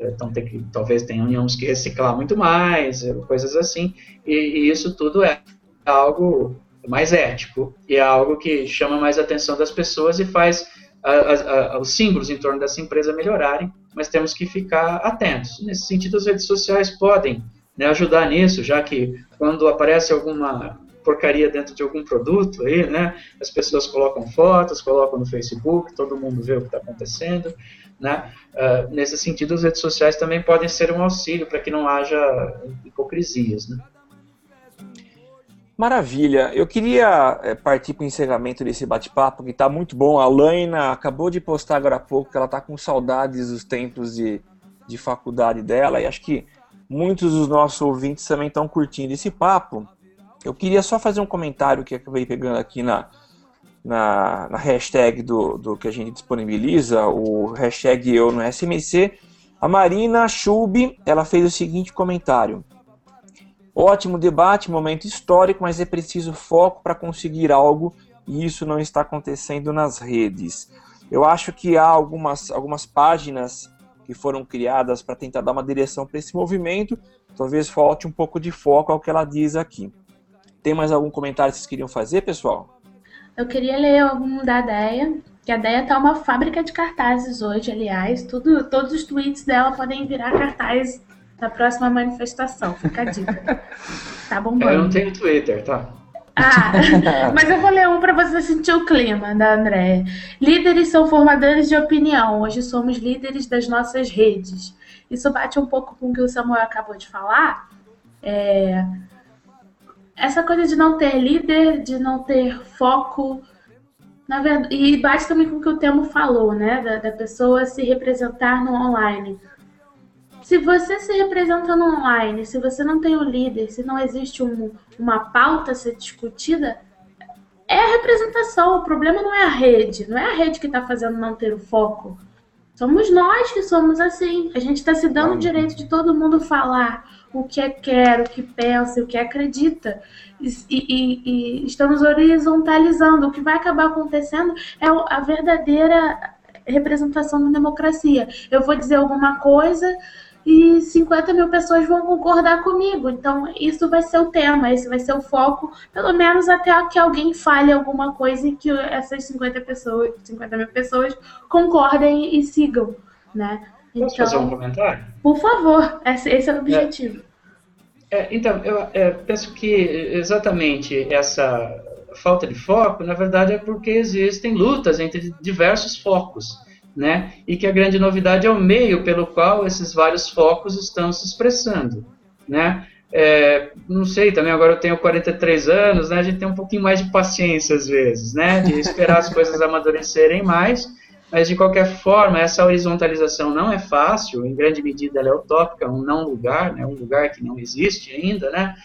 Então tem que, talvez tenhamos que reciclar muito mais, coisas assim, e, e, isso tudo é algo mais ético, e é algo que chama mais a atenção das pessoas e faz a, a, a, os símbolos em torno dessa empresa melhorarem, mas temos que ficar atentos. Nesse sentido, as redes sociais podem né, ajudar nisso, já que quando aparece alguma porcaria dentro de algum produto aí, né, as pessoas colocam fotos, colocam no Facebook, todo mundo vê o que está acontecendo, né? Uh, nesse sentido, as redes sociais também podem ser um auxílio para que não haja hipocrisias. Né? Maravilha. Eu queria é, partir para o encerramento desse bate-papo, que está muito bom. A Laina acabou de postar agora há pouco que ela está com saudades dos tempos de, de faculdade dela, e acho que muitos dos nossos ouvintes também estão curtindo esse papo. Eu queria só fazer um comentário que acabei pegando aqui na, na, na hashtag do, do que a gente disponibiliza, o hashtag eu no SMC, a Marina Schub, ela fez o seguinte comentário. Ótimo debate, momento histórico, mas é preciso foco para conseguir algo e isso não está acontecendo nas redes. Eu acho que há algumas, algumas páginas que foram criadas para tentar dar uma direção para esse movimento. Talvez falte um pouco de foco ao que ela diz aqui. Tem mais algum comentário que vocês queriam fazer, pessoal? Eu queria ler algum da Deia, que a Deia tá uma fábrica de cartazes hoje, aliás. Tudo, todos os tweets dela podem virar cartaz na próxima manifestação. Fica a dica. Tá bombando. Eu não tenho Twitter, tá? Ah, mas eu vou ler um para você sentir o clima da Andréia. Líderes são formadores de opinião. Hoje somos líderes das nossas redes. Isso bate um pouco com o que o Samuel acabou de falar. É... Essa coisa de não ter líder, de não ter foco. Na verdade, e bate também com o que o Temo falou, né? Da, da pessoa se representar no online se você se representa no online, se você não tem um líder, se não existe um, uma pauta a ser discutida, é a representação. O problema não é a rede, não é a rede que está fazendo não ter o foco. Somos nós que somos assim. A gente está se dando o direito de todo mundo falar o que é quer, o que pensa, o que acredita. E, e, e, estamos horizontalizando. O que vai acabar acontecendo é a verdadeira representação da democracia. Eu vou dizer alguma coisa, e 50 mil pessoas vão concordar comigo. Então, isso vai ser o tema, esse vai ser o foco, pelo menos até que alguém fale alguma coisa e que essas 50 pessoas, 50 mil pessoas concordem e sigam, né? Posso então, fazer um comentário? Por favor, esse, esse é o objetivo. É, é, então, eu é, penso que exatamente essa falta de foco, na verdade, é porque existem lutas entre diversos focos né? E que a grande novidade é o meio pelo qual esses vários focos estão se expressando, né? É, não sei, também agora eu tenho 43 anos, né? A gente tem um pouquinho mais de paciência às vezes, né? De esperar as coisas amadurecerem mais, mas de qualquer forma, essa horizontalização não é fácil, em grande medida ela é utópica, um não lugar, né? Um lugar que não existe ainda, né?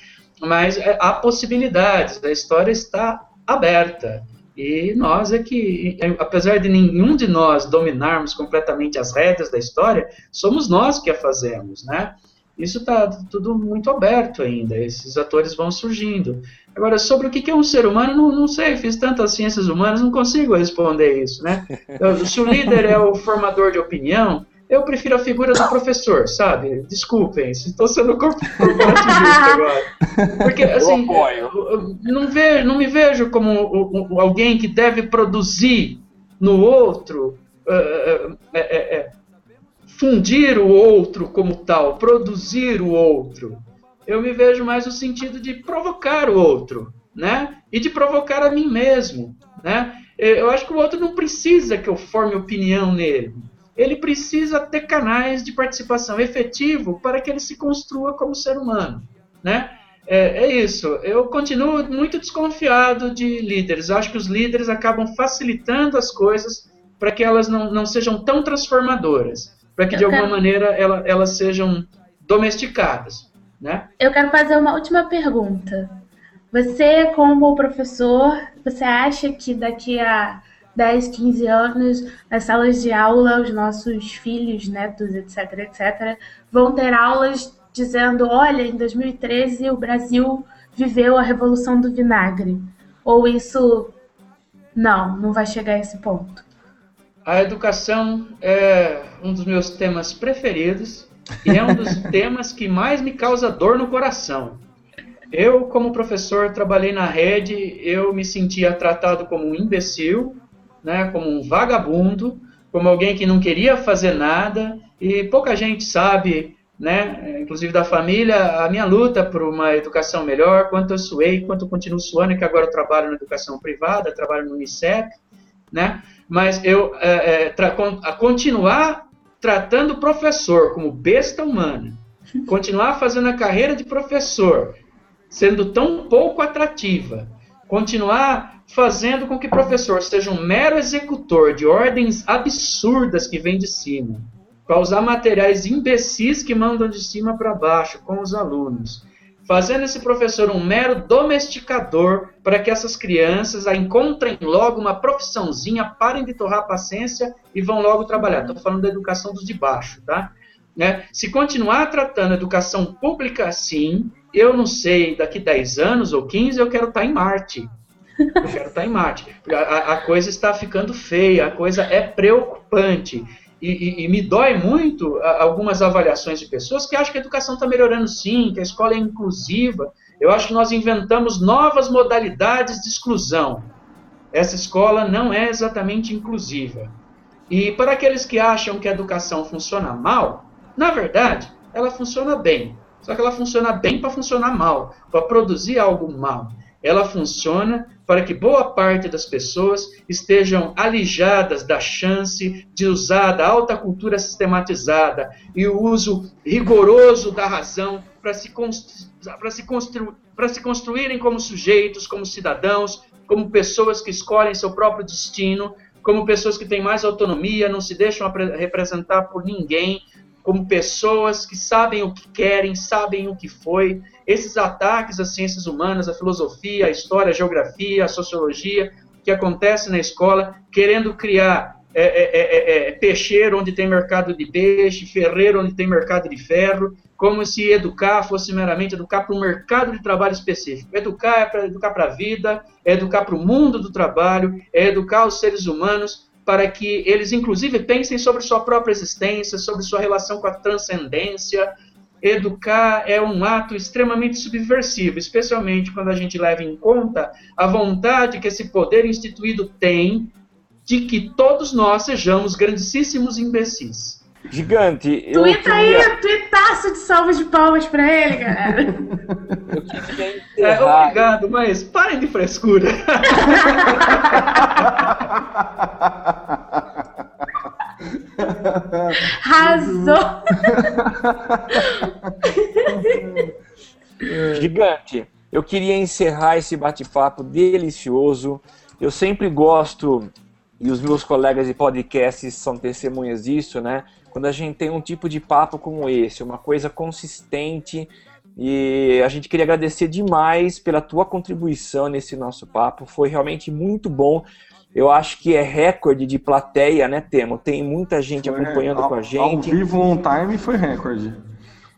Mas é, há possibilidades, a história está aberta. E nós é que, apesar de nenhum de nós dominarmos completamente as rédeas da história, somos nós que a fazemos, né? Isso está tudo muito aberto ainda, esses atores vão surgindo. Agora, sobre o que é um ser humano, não, não sei, fiz tantas ciências humanas, não consigo responder isso, né? Se o líder é o formador de opinião, eu prefiro a figura do professor, sabe? Desculpem, estou sendo justo agora. Porque, assim, eu não, vejo, não me vejo como alguém que deve produzir no outro, uh, é, é, fundir o outro como tal, produzir o outro. Eu me vejo mais no sentido de provocar o outro, né? E de provocar a mim mesmo, né? Eu acho que o outro não precisa que eu forme opinião nele ele precisa ter canais de participação efetivo para que ele se construa como ser humano, né? É, é, isso. Eu continuo muito desconfiado de líderes. Acho que os líderes acabam facilitando as coisas para que elas não, não sejam tão transformadoras, para que Eu de alguma quero... maneira ela, elas sejam domesticadas, né? Eu quero fazer uma última pergunta. Você, como professor, você acha que daqui a 10, 15 anos, nas salas de aula, os nossos filhos, netos, etc, etc, vão ter aulas dizendo: olha, em 2013 o Brasil viveu a revolução do vinagre. Ou isso. Não, não vai chegar a esse ponto. A educação é um dos meus temas preferidos e é um dos temas que mais me causa dor no coração. Eu, como professor, trabalhei na rede, eu me sentia tratado como um imbecil, né, como um vagabundo, como alguém que não queria fazer nada, e pouca gente sabe, né, inclusive da família, a minha luta por uma educação melhor, quanto eu suei, quanto eu continuo suando, que agora eu trabalho na educação privada, trabalho no Unicef, né, mas eu é, é, a continuar tratando o professor como besta humana, continuar fazendo a carreira de professor, sendo tão pouco atrativa, continuar fazendo com que o professor seja um mero executor de ordens absurdas que vêm de cima, para usar materiais imbecis que mandam de cima para baixo com os alunos, fazendo esse professor um mero domesticador para que essas crianças encontrem logo uma profissãozinha, parem de torrar a paciência e vão logo trabalhar. Estou falando da educação dos de baixo, tá? Né? Se continuar tratando a educação pública assim, eu não sei, daqui 10 anos ou 15 eu quero estar em Marte. Eu quero estar em Marte. A, a, coisa está ficando feia, a coisa é preocupante. E, e, e, me dói muito algumas avaliações de pessoas que acham que a educação está melhorando sim, que a escola é inclusiva. Eu acho que nós inventamos novas modalidades de exclusão. Essa escola não é exatamente inclusiva. E para aqueles que acham que a educação funciona mal, na verdade, ela funciona bem. Só que ela funciona bem para funcionar mal, para produzir algo mal. Ela funciona para que boa parte das pessoas estejam alijadas da chance de usar da alta cultura sistematizada e o uso rigoroso da razão para se, se, constru se construírem como sujeitos, como cidadãos, como pessoas que escolhem seu próprio destino, como pessoas que têm mais autonomia, não se deixam representar por ninguém, como pessoas que sabem o que querem, sabem o que foi. Esses ataques às ciências humanas, à filosofia, à história, à geografia, à sociologia, que acontecem na escola, querendo criar é, é, é, é, peixeiro onde tem mercado de peixe, ferreiro onde tem mercado de ferro, como se educar fosse meramente educar para um mercado de trabalho específico. Educar é para educar para a vida, é educar para o mundo do trabalho, é educar os seres humanos para que eles, inclusive, pensem sobre sua própria existência, sobre sua relação com a transcendência. Educar é um ato extremamente subversivo, especialmente quando a gente leva em conta a vontade que esse poder instituído tem de que todos nós sejamos grandíssimos imbecis. Gigante. Eu Tuita queria... aí, tuitaço de salvas de palmas pra ele, galera. eu é, obrigado, mas parem de frescura. Arrasou! Gigante, eu queria encerrar esse bate-papo delicioso. Eu sempre gosto, e os meus colegas de podcast são testemunhas disso, né? Quando a gente tem um tipo de papo como esse, uma coisa consistente, e a gente queria agradecer demais pela tua contribuição nesse nosso papo. Foi realmente muito bom. Eu acho que é recorde de plateia, né, Temo? Tem muita gente foi, acompanhando ao, com a gente. Ao vivo on time foi recorde.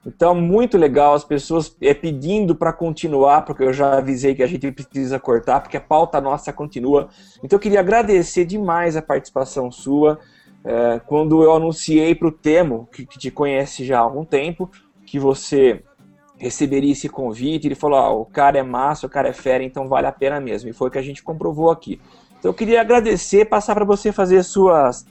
Então, muito legal, as pessoas é, pedindo para continuar, porque eu já avisei que a gente precisa cortar, porque a pauta nossa continua. Então, eu queria agradecer demais a participação sua. É, quando eu anunciei para o Temo, que, que, te conhece já há algum tempo, que você receberia esse convite, ele falou: ah, o cara é massa, o cara é fera, então vale a pena mesmo. E foi o que a gente comprovou aqui. Então eu queria agradecer, passar para você fazer suas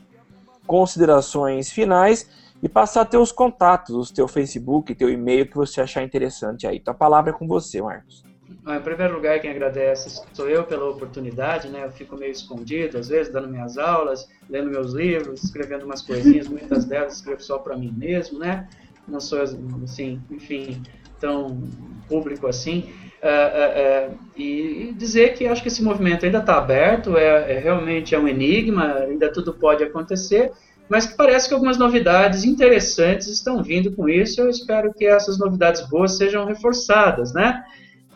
considerações finais e passar teus contatos, o teu Facebook, teu e-mail que você achar interessante aí. Então a palavra é com você, Marcos. Em primeiro lugar, quem agradece sou eu pela oportunidade, né? Eu fico meio escondido, às vezes, dando minhas aulas, lendo meus livros, escrevendo umas coisinhas, muitas delas escrevo só para mim mesmo, né? Não sou, assim, enfim, tão público assim. Uh, uh, uh, e dizer que acho que esse movimento ainda está aberto, é, é, realmente é um enigma, ainda tudo pode acontecer, mas que parece que algumas novidades interessantes estão vindo com isso. Eu espero que essas novidades boas sejam reforçadas, né?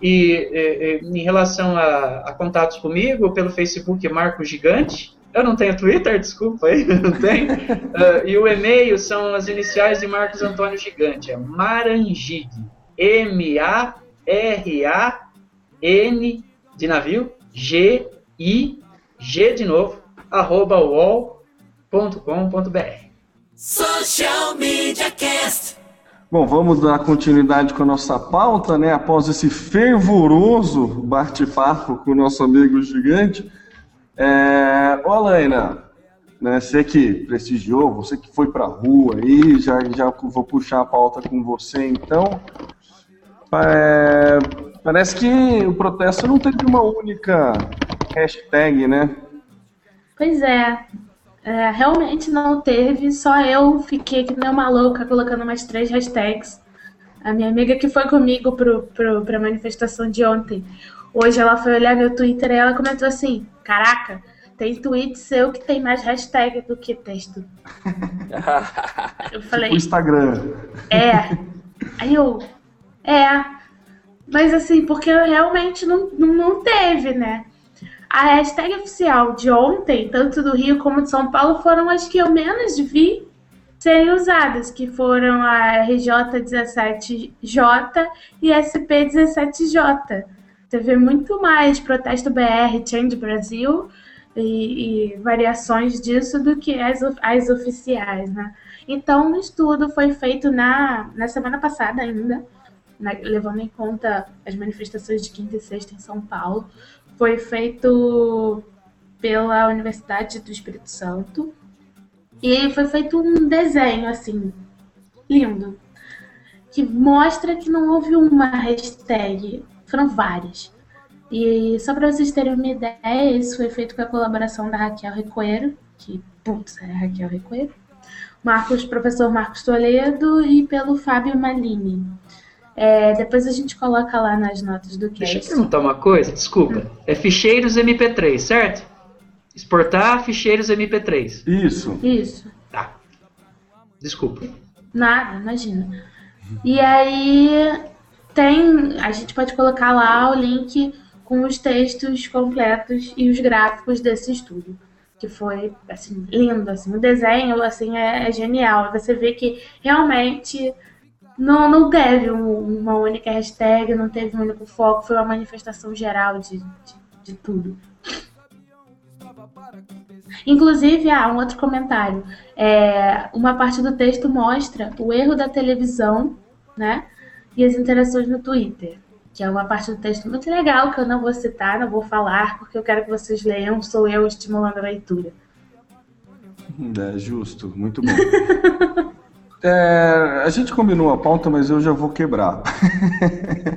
E, e, e em relação a, a, contatos comigo, pelo Facebook Marco Gigante, eu não tenho Twitter, desculpa aí, não tenho. e o e-mail são as iniciais de Marcos Antônio Gigante, é Marangig, M-A R-A-N de navio, G-I, G de novo, arroba wall.com.br. Social Media Cast. Bom, vamos dar continuidade com a nossa pauta, né? Após esse fervoroso bate-papo com o nosso amigo gigante. É... Ô, Alaina, né, você que prestigiou, você que foi para a rua aí, já, já vou puxar a pauta com você então. É, parece que o protesto não teve uma única hashtag, né? Pois é. É realmente não teve, só eu fiquei que nem uma louca colocando mais três hashtags. A minha amiga que foi comigo pro, pro, pra manifestação de ontem, hoje ela foi olhar meu Twitter e ela comentou assim: Caraca, tem tweet seu que tem mais hashtag do que texto. eu falei. O Instagram. É. Aí eu, é, mas assim, porque realmente não, não, não teve, né? A hashtag oficial de ontem, tanto do Rio como de São Paulo, foram as que eu menos vi serem usadas, que foram a RJ17J e SP17J. Teve muito mais protesto BR, Change Brasil, e, e variações disso do que as, as oficiais, né? Então, um estudo foi feito na, na semana passada ainda, na, levando em conta as manifestações de quinta e sexta em São Paulo. Foi feito pela Universidade do Espírito Santo. E foi feito um desenho, assim, lindo, que mostra que não houve uma hashtag, foram várias. E só para vocês terem uma ideia, isso foi feito com a colaboração da Raquel Recoeiro, que, putz, é Raquel Recoeiro, Marcos, professor Marcos Toledo e pelo Fábio Malini. É, depois a gente coloca lá nas notas do cast. Deixa eu perguntar uma coisa, desculpa. É ficheiros MP3, certo? Exportar ficheiros MP3. Isso. Isso. Tá. Desculpa. Nada, imagina. E aí tem. A gente pode colocar lá o link com os textos completos e os gráficos desse estudo. Que foi assim, lindo, assim, o desenho assim, é, é genial. Você vê que realmente não, não teve um, uma única hashtag, não teve um único foco, foi uma manifestação geral de, de, de tudo. Inclusive, há ah, um outro comentário. É, uma parte do texto mostra o erro da televisão, né? E as interações no Twitter. Que é uma parte do texto muito legal que eu não vou citar, não vou falar, porque eu quero que vocês leiam, sou eu estimulando a leitura. É justo, muito bom. é, a gente combinou a pauta, mas eu já vou quebrar.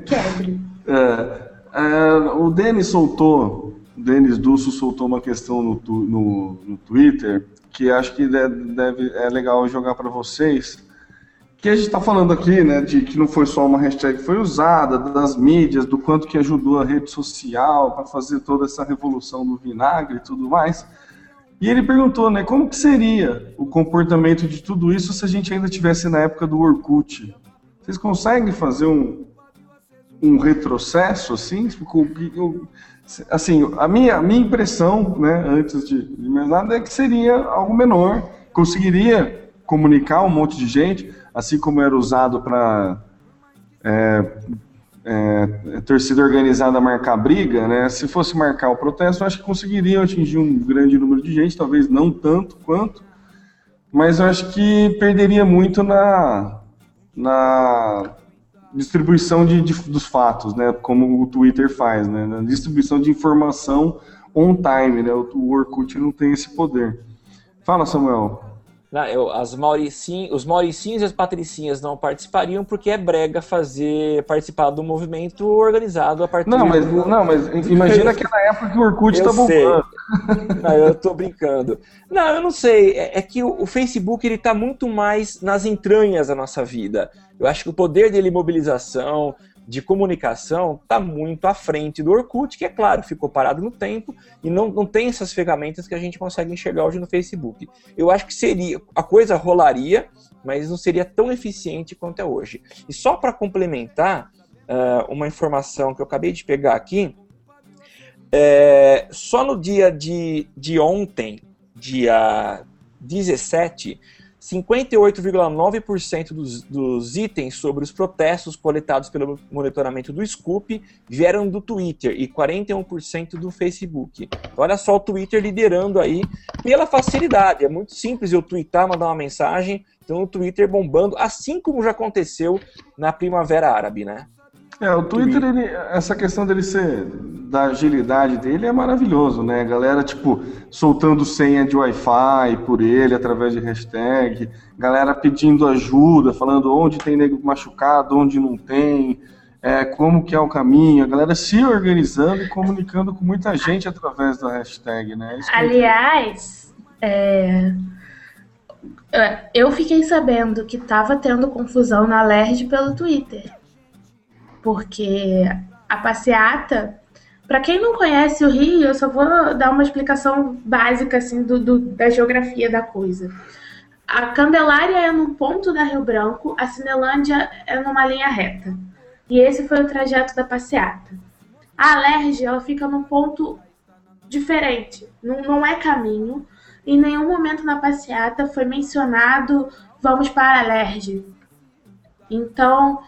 Quebre. É, é, o Denis soltou Denis Dusso soltou uma questão no, no, no Twitter que acho que deve, é legal jogar para vocês. Que a gente está falando aqui, né, de que não foi só uma hashtag que foi usada, das mídias, do quanto que ajudou a rede social para fazer toda essa revolução do vinagre e tudo mais. E ele perguntou, né, como que seria o comportamento de tudo isso se a gente ainda tivesse na época do Orkut? Vocês conseguem fazer um, um retrocesso, assim? Assim, a minha, a minha impressão, né, antes de, de mais nada, é que seria algo menor, conseguiria comunicar um monte de gente, assim como era usado para é, é, torcida organizada marcar briga, né? Se fosse marcar o protesto, eu acho que conseguiriam atingir um grande número de gente, talvez não tanto quanto, mas eu acho que perderia muito na, na distribuição de, de, dos fatos, né, como o Twitter faz, né, na distribuição de informação on time, né, o, o Orkut não tem esse poder. Fala, Samuel. Não, eu, as Mauricin, os Mauricinhos e as Patricinhas não participariam porque é brega fazer participar do movimento organizado a partir Não, mas, do... não, mas imagina aquela época que o Orkut está bombando. Não, eu tô brincando. Não, eu não sei. É, é que o, o, Facebook ele tá muito mais nas entranhas da nossa vida. Eu acho que o poder dele mobilização, de comunicação está muito à frente do Orkut, que é claro, ficou parado no tempo e não, não tem essas ferramentas que a gente consegue enxergar hoje no Facebook. Eu acho que seria, a coisa rolaria, mas não seria tão eficiente quanto é hoje. E só para complementar uh, uma informação que eu acabei de pegar aqui, é, só no dia de, de ontem, dia 17, 58,9% dos, dos itens sobre os protestos coletados pelo monitoramento do Scoop vieram do Twitter e 41% do Facebook. Olha só o Twitter liderando aí pela facilidade. É muito simples eu twittar, mandar uma mensagem. Então o Twitter bombando, assim como já aconteceu na Primavera Árabe, né? É, o Twitter, ele, essa questão dele ser, da agilidade dele é maravilhoso, né? Galera, tipo, soltando senha de Wi-Fi por ele através de hashtag, galera pedindo ajuda, falando onde tem nego machucado, onde não tem, é, como que é o caminho, a galera se organizando e comunicando com muita gente através da hashtag, né? Isso Aliás, é... eu fiquei sabendo que estava tendo confusão na LERJ pelo Twitter porque a passeata, para quem não conhece o Rio, eu só vou dar uma explicação básica assim do, do, da geografia da coisa. A Candelária é no ponto da Rio Branco, a Cinelândia é numa linha reta. E esse foi o trajeto da passeata. A Alerge, ela fica num ponto diferente, não, não é caminho. Em nenhum momento na passeata foi mencionado vamos para a Alerge. Então,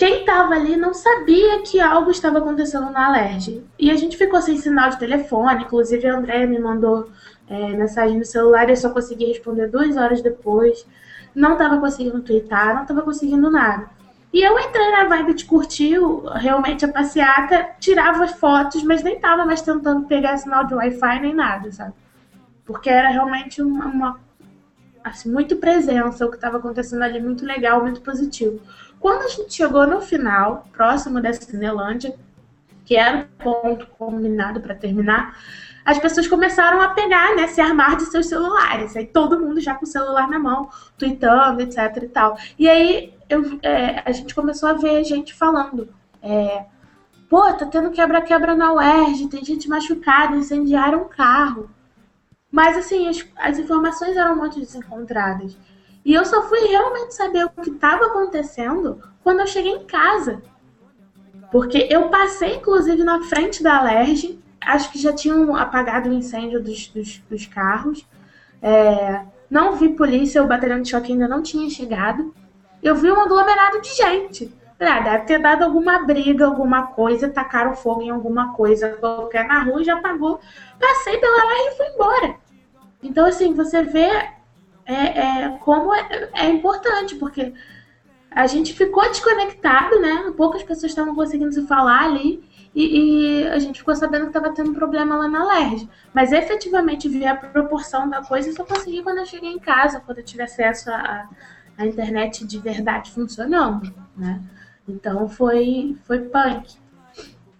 quem estava ali não sabia que algo estava acontecendo na Alerj. E a gente ficou sem sinal de telefone, inclusive a Andrea me mandou é, mensagem no celular e eu só consegui responder duas horas depois. Não estava conseguindo twittar, não estava conseguindo nada. E eu entrei na vibe de curtir realmente a passeata, tirava fotos, mas nem tava mais tentando pegar sinal de Wi-Fi nem nada, sabe? Porque era realmente uma, uma assim, muito presença o que estava acontecendo ali, muito legal, muito positivo. Quando a gente chegou no final, próximo da Cinelândia, que era o ponto combinado para terminar, as pessoas começaram a pegar, né, se armar de seus celulares. Aí todo mundo já com o celular na mão, tweetando, etc e tal. E aí eu, é, a gente começou a ver gente falando. É, Pô, tá tendo quebra-quebra na UERJ, tem gente machucada, incendiaram um carro. Mas assim, as, as informações eram muito desencontradas. E eu só fui realmente saber o que estava acontecendo quando eu cheguei em casa. Porque eu passei, inclusive, na frente da Alerj, acho que já tinham apagado o incêndio dos, dos, dos carros. É, não vi polícia, o batalhão de choque ainda não tinha chegado. Eu vi um aglomerado de gente. Ah, deve ter dado alguma briga, alguma coisa, tacaram fogo em alguma coisa qualquer na rua e já apagou. Passei pela lá e fui embora. Então, assim, você vê é, é, como é, é importante, porque a gente ficou desconectado, né? Poucas pessoas estavam conseguindo se falar ali. E, e, a gente ficou sabendo que estava tendo problema lá na LERJ. Mas efetivamente ver a proporção da coisa eu só consegui quando eu cheguei em casa, quando eu tive acesso à, à internet de verdade funcionando, né? Então foi, foi punk.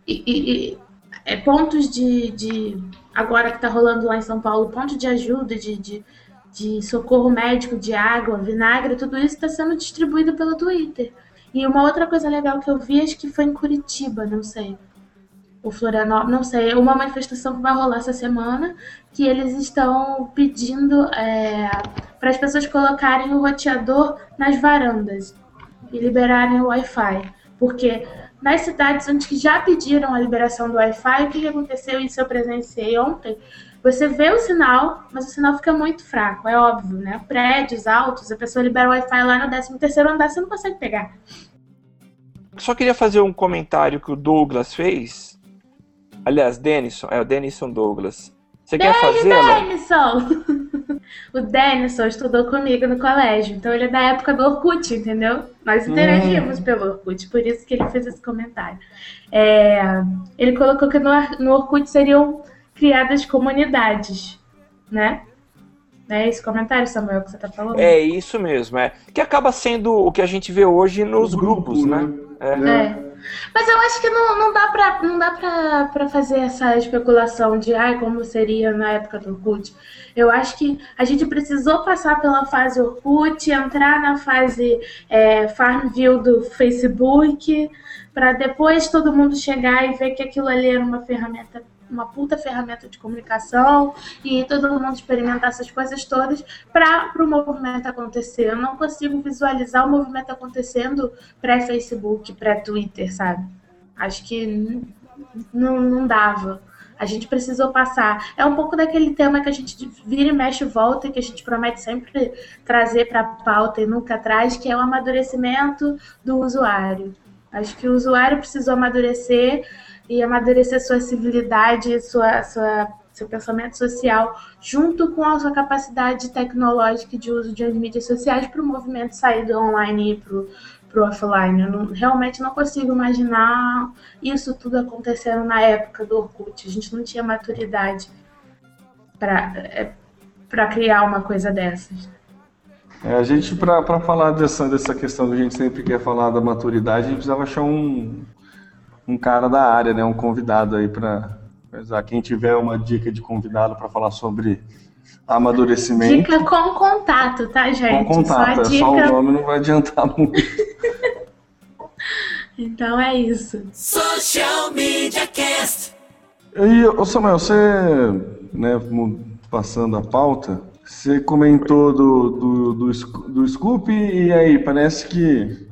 E, e, e é, pontos de, de. Agora que está rolando lá em São Paulo, ponto de ajuda, de, de, de socorro médico, de água, vinagre, tudo isso está sendo distribuído pelo Twitter. E uma outra coisa legal que eu vi, acho que foi em Curitiba, não sei o Florianópolis, não sei, uma manifestação que vai rolar essa semana, que eles estão pedindo é, para as pessoas colocarem o roteador nas varandas e liberarem o Wi-Fi. Porque nas cidades onde já pediram a liberação do Wi-Fi, o que aconteceu, isso eu presenciei ontem, você vê o sinal, mas o sinal fica muito fraco, é óbvio, né? Prédios altos, a pessoa libera o Wi-Fi lá no 13 terceiro andar, você não consegue pegar. Só queria fazer um comentário que o Douglas fez, Aliás, Denison, é o Denison Douglas. Você quer fazer? Denison! o Denison estudou comigo no colégio, então ele é da época do Orkut, entendeu? Nós interagimos hum. pelo Orkut, por isso que ele fez esse comentário. É, ele colocou que no, no Orkut seriam criadas comunidades, né? É esse comentário, Samuel, que você está falando? É isso mesmo, é. Que acaba sendo o que a gente vê hoje nos grupos, né? né? É. é. Mas eu acho que não, não dá, pra, não dá pra, pra fazer essa especulação de ai, como seria na época do Orkut. Eu acho que a gente precisou passar pela fase Orkut, entrar na fase é, Farmville do Facebook, para depois todo mundo chegar e ver que aquilo ali era uma ferramenta uma puta ferramenta de comunicação e todo mundo experimentar essas coisas todas para o movimento acontecer. Eu não consigo visualizar o movimento acontecendo pré-Facebook, pré-Twitter, sabe? Acho que não, não dava. A gente precisou passar. É um pouco daquele tema que a gente vira e mexe volta, e que a gente promete sempre trazer para a pauta e nunca traz, que é o amadurecimento do usuário. Acho que o usuário precisou amadurecer e amadurecer sua civilidade, sua, sua, seu pensamento social, junto com a sua capacidade tecnológica de uso de mídias sociais para o movimento sair do online e para o offline. Eu não, realmente não consigo imaginar isso tudo acontecendo na época do Orkut. A gente não tinha maturidade para é, criar uma coisa dessas. É, a gente, para falar dessa, dessa questão que a gente sempre quer falar da maturidade, a gente precisava achar um, um cara da área, né, um convidado aí para quem tiver uma dica de convidado para falar sobre amadurecimento. Dica com contato, tá, gente? Com contato, só, é dica... só o nome não vai adiantar muito. então é isso. Social Media Cast. E, ô Samuel, você, né, passando a pauta, você comentou do, do, do, do Scoop e aí, parece que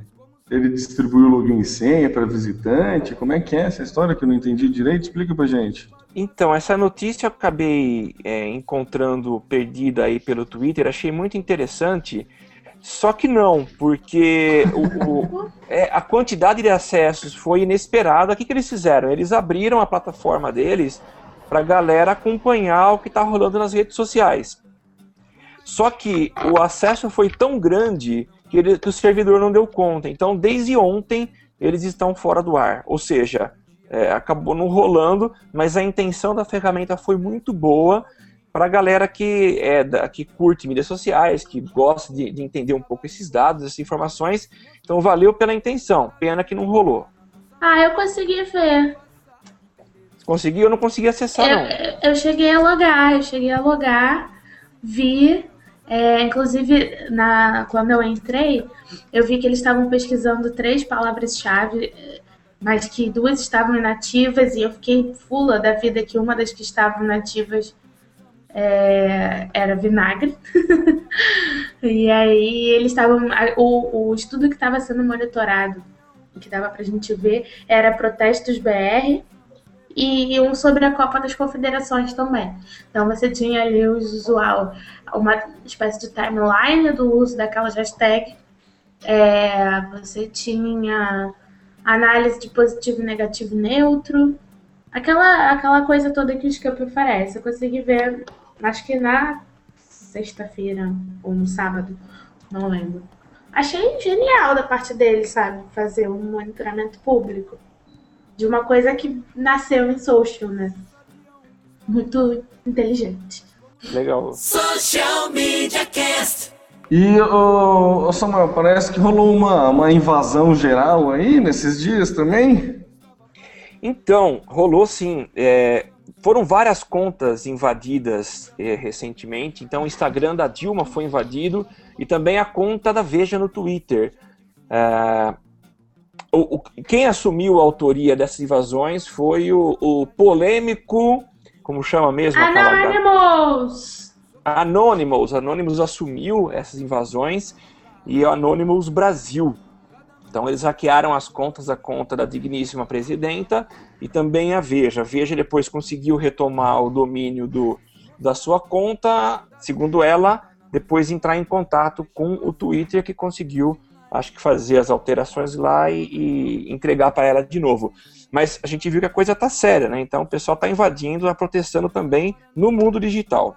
ele distribuiu o login e senha para visitante? Como é que é essa história que eu não entendi direito? Explica pra gente. Então, essa notícia eu acabei é, encontrando perdida aí pelo Twitter, achei muito interessante. Só que não, porque o, o, é, a quantidade de acessos foi inesperada. O que, que eles fizeram? Eles abriram a plataforma deles para a galera acompanhar o que está rolando nas redes sociais. Só que o acesso foi tão grande que, ele, que o servidor não deu conta. Então, desde ontem, eles estão fora do ar. Ou seja, é, acabou não rolando, mas a intenção da ferramenta foi muito boa para a galera que, é, da, que curte mídias sociais, que gosta de, de, entender um pouco esses dados, essas informações. Então, valeu pela intenção. Pena que não rolou. Ah, eu consegui ver. Conseguiu? Eu não consegui acessar, eu, não. Eu cheguei a logar, eu cheguei a logar, vi. É, inclusive, na, quando eu entrei, eu vi que eles estavam pesquisando três palavras-chave, mas que duas estavam inativas, e eu fiquei fula da vida que uma das que estavam inativas é, era vinagre. e aí eles estavam. O, o estudo que estava sendo monitorado, que dava pra gente ver, era protestos BR e um sobre a Copa das Confederações também. Então você tinha ali o usual, uma espécie de timeline do uso daquelas hashtags. É, você tinha análise de positivo, negativo neutro. Aquela, aquela coisa toda que o Scamp oferece. Eu consegui ver, acho que na sexta-feira ou no sábado, não lembro. Achei genial da parte dele, sabe? Fazer um monitoramento público de uma coisa que nasceu em social, né? Muito inteligente. Legal. Social Media Cast. E, ô, Samuel, parece que rolou uma, uma invasão geral aí nesses dias também? Então, rolou sim. É, foram várias contas invadidas é, recentemente. Então, o Instagram da Dilma foi invadido e também a conta da Veja no Twitter. É, o, o, quem assumiu a autoria dessas invasões foi o, o polêmico, como chama mesmo? Anonymous! Anonymous. Anonymous assumiu essas invasões e o Anonymous Brasil. Então eles hackearam as contas da conta da digníssima presidenta e também a Veja. A Veja depois conseguiu retomar o domínio do, da sua conta, segundo ela, depois entrar em contato com o Twitter que conseguiu acho que fazer as alterações lá e, e entregar para ela de novo. Mas a gente viu que a coisa está séria, né? Então o pessoal está invadindo, está protestando também no mundo digital.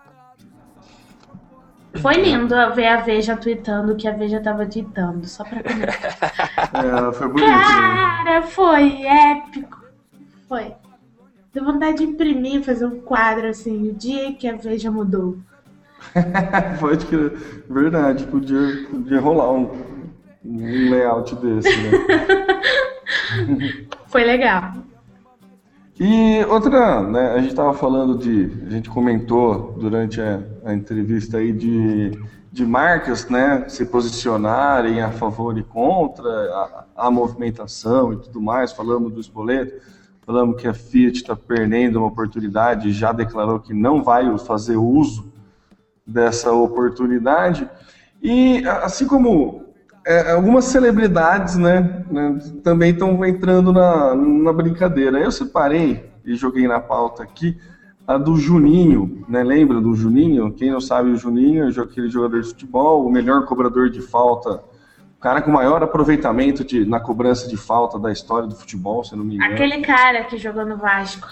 Foi lindo ver a Veja tweetando o que a Veja estava tweetando, só para é, foi bonito. Cara, foi épico. Foi. Deu vontade de imprimir, fazer um quadro assim, o dia que a Veja mudou. Pode que verdade, podia, podia rolar um, um layout desse, né? Foi legal. E outra, né, a gente estava falando de, a gente comentou durante a, a, entrevista aí de, de marcas, né, se posicionarem a favor e contra a, a movimentação e tudo mais, falamos do espoleto, falamos que a Fiat está perdendo uma oportunidade já declarou que não vai fazer uso dessa oportunidade. E assim como é, algumas celebridades, né, né também estão entrando na, na brincadeira. Eu separei e joguei na pauta aqui a do Juninho, né? Lembra do Juninho? Quem não sabe o Juninho é aquele jogador de futebol, o melhor cobrador de falta, o cara com maior aproveitamento de, na cobrança de falta da história do futebol, se não me engano. Aquele cara que jogou no Vasco.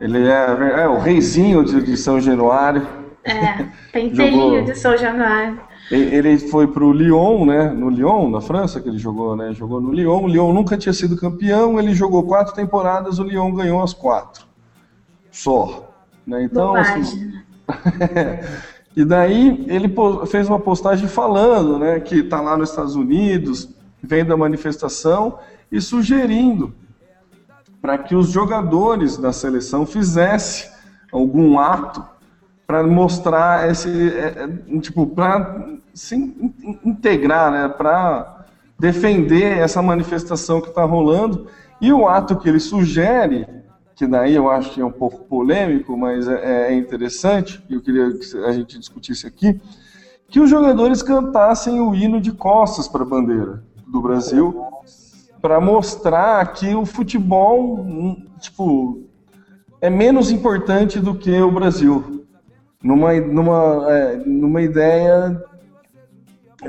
Ele é, é o reizinho de, de São Januário. É, penteirinho de São Januário. Ele foi para o Lyon, né? No Lyon, na França, que ele jogou, né? Jogou no Lyon. O Lyon nunca tinha sido campeão. Ele jogou quatro temporadas. O Lyon ganhou as quatro, só. Né? Então, assim, e daí ele fez uma postagem falando, né? Que está lá nos Estados Unidos, vendo a manifestação e sugerindo para que os jogadores da seleção fizessem algum ato para mostrar esse, é, é, tipo, para se integrar, né, para defender essa manifestação que está rolando. E o ato que ele sugere, que daí eu acho que é um pouco polêmico, mas é, é interessante, eu queria que a gente discutisse aqui, que os jogadores cantassem o hino de costas para a bandeira do Brasil, para mostrar que o futebol, hum, tipo, é menos importante do que o Brasil numa, numa, é, numa ideia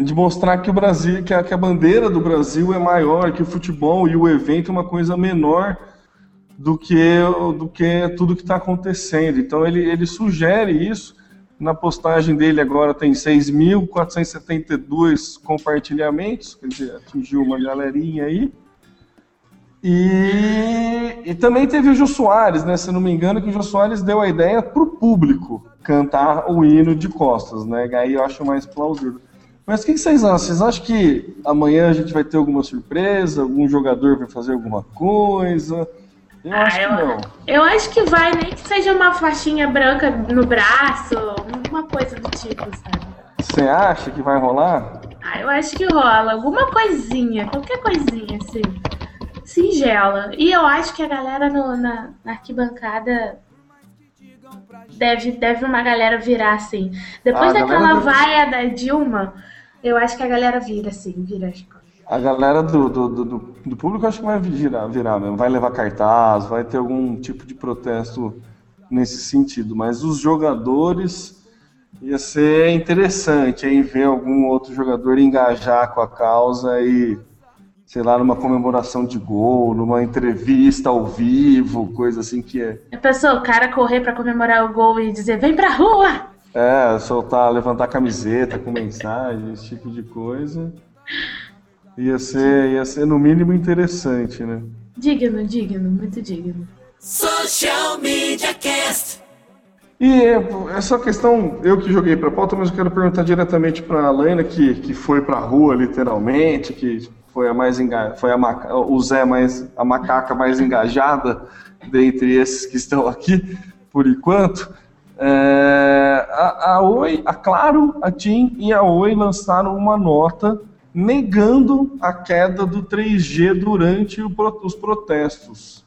de mostrar que o Brasil, que a, que a bandeira do Brasil é maior, que o futebol e o evento é uma coisa menor do que, do que tudo que está acontecendo. Então ele, ele sugere isso. Na postagem dele agora tem 6.472 compartilhamentos, quer dizer, atingiu uma galerinha aí. E, e, também teve o Jô Soares, né? Se não me engano, que o Jô Soares deu a ideia para o público cantar o hino de costas, né? Aí eu acho mais plausível. Mas o que, vocês acham? Vocês acham que amanhã a gente vai ter alguma surpresa? Algum jogador vai fazer alguma coisa? Eu ah, acho que não. Eu acho que vai, nem que seja uma faixinha branca no braço, uma coisa do tipo, sabe? Você acha que vai rolar? Ah, eu acho que rola. Alguma coisinha, qualquer coisinha, assim singela. E eu acho que a galera no, na, na, arquibancada deve, deve uma galera virar assim. Depois ah, daquela vaia da Dilma, eu acho que a galera vira assim, vira A galera do, do, do, do público acho que vai virar, virar mesmo. Vai levar cartaz, vai ter algum tipo de protesto nesse sentido. Mas os jogadores ia ser interessante em ver algum outro jogador engajar com a causa e sei lá, numa comemoração de gol, numa entrevista ao vivo, coisa assim que é. A pessoa, o cara correr para comemorar o gol e dizer, vem pra rua! É, soltar, levantar camiseta com mensagem, esse tipo de coisa. Ia ser, ia ser no mínimo interessante, né? Digno, digno, muito digno. Social Media Cast. E essa questão, eu que joguei para pauta, mas eu quero perguntar diretamente para a que, que foi para a rua, literalmente, que foi a mais enga... foi a maca... o Zé mais a macaca mais engajada dentre esses que estão aqui por enquanto. É... a, a Oi, a Claro, a TIM e a Oi lançaram uma nota negando a queda do 3G durante o, os protestos.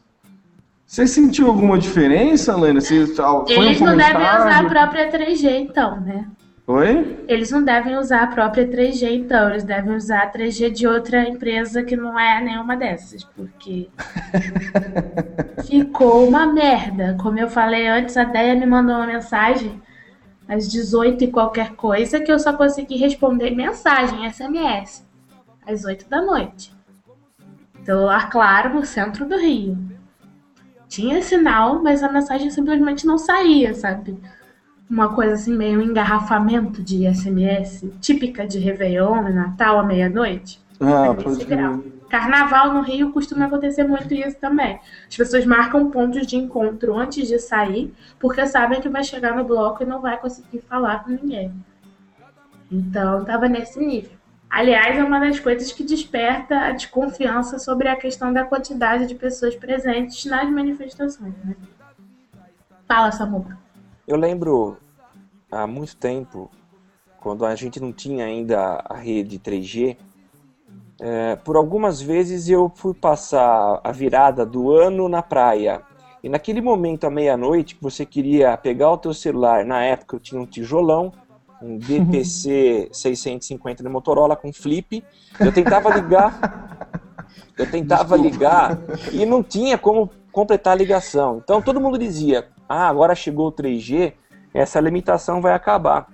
Você sentiu alguma diferença, Lena? Eles não devem usar a própria 3G, então, né? Oi? Eles não devem usar a própria 3G, então. Eles devem usar a 3G de outra empresa que não é nenhuma dessas, porque ficou uma merda. Como eu falei antes, a Deia me mandou uma mensagem às 18 e qualquer coisa que eu só consegui responder mensagem, SMS, às 8 da noite. Celular claro no centro do Rio. Tinha sinal, mas a mensagem simplesmente não saía, sabe? Uma coisa assim, meio engarrafamento de SMS, típica de Réveillon, Natal à meia-noite. Ah, pode Carnaval no Rio costuma acontecer muito isso também. As pessoas marcam pontos de encontro antes de sair, porque sabem que vai chegar no bloco e não vai conseguir falar com ninguém. Então, tava nesse nível. Aliás, é uma das coisas que desperta a desconfiança sobre a questão da quantidade de pessoas presentes nas manifestações. Né? Fala, Samuca. Eu lembro há muito tempo, quando a gente não tinha ainda a rede 3G, é, por algumas vezes eu fui passar a virada do ano na praia. E naquele momento, à meia-noite, que você queria pegar o teu celular, na época eu tinha um tijolão, um DPC 650 de Motorola com flip, eu tentava ligar, eu tentava ligar e não tinha como completar a ligação. Então todo mundo dizia, ah, agora chegou o 3G, essa limitação vai acabar.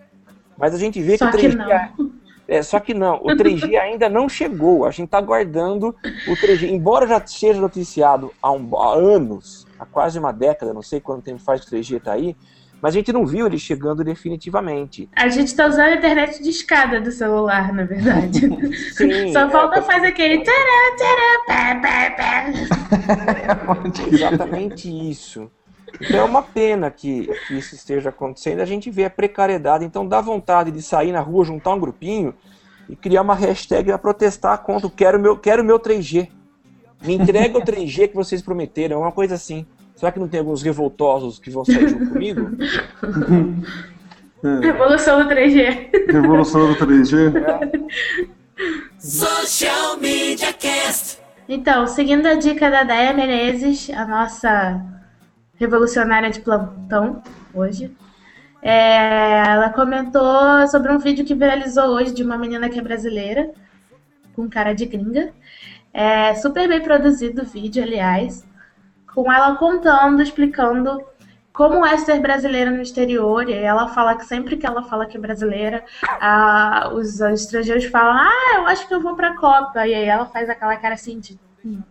Mas a gente vê só que o 3G. Que é, só que não, o 3G ainda não chegou. A gente está aguardando o 3G. Embora já seja noticiado há, um, há, anos, há quase uma década, não sei quanto tempo faz que o 3G está aí, mas a gente não viu ele chegando definitivamente. A gente está usando a internet de escada do celular, na verdade. Sim, Só falta é, fazer aquele. Tará, tará, pá, pá, pá. Exatamente isso. Então é uma pena que, que isso esteja acontecendo. A gente vê a precariedade, então dá vontade de sair na rua, juntar um grupinho e criar uma hashtag para protestar contra o quero meu, quero meu 3G. Me entrega o 3G que vocês prometeram, é uma coisa assim. Será que não tem alguns revoltosos que vão sair junto comigo? Revolução do 3G. Revolução do 3G. Social Media Cast. Então, seguindo a dica da Daya Menezes, a nossa revolucionária de plantão hoje. É, ela comentou sobre um vídeo que viralizou hoje de uma menina que é brasileira, com cara de gringa. É super bem produzido o vídeo, aliás, com ela contando, explicando como é ser brasileira no exterior, e ela fala que sempre que ela fala que é brasileira, ah, os, os, estrangeiros falam, ah, eu acho que eu vou pra Copa. E aí ela faz aquela cara assim de. Hum.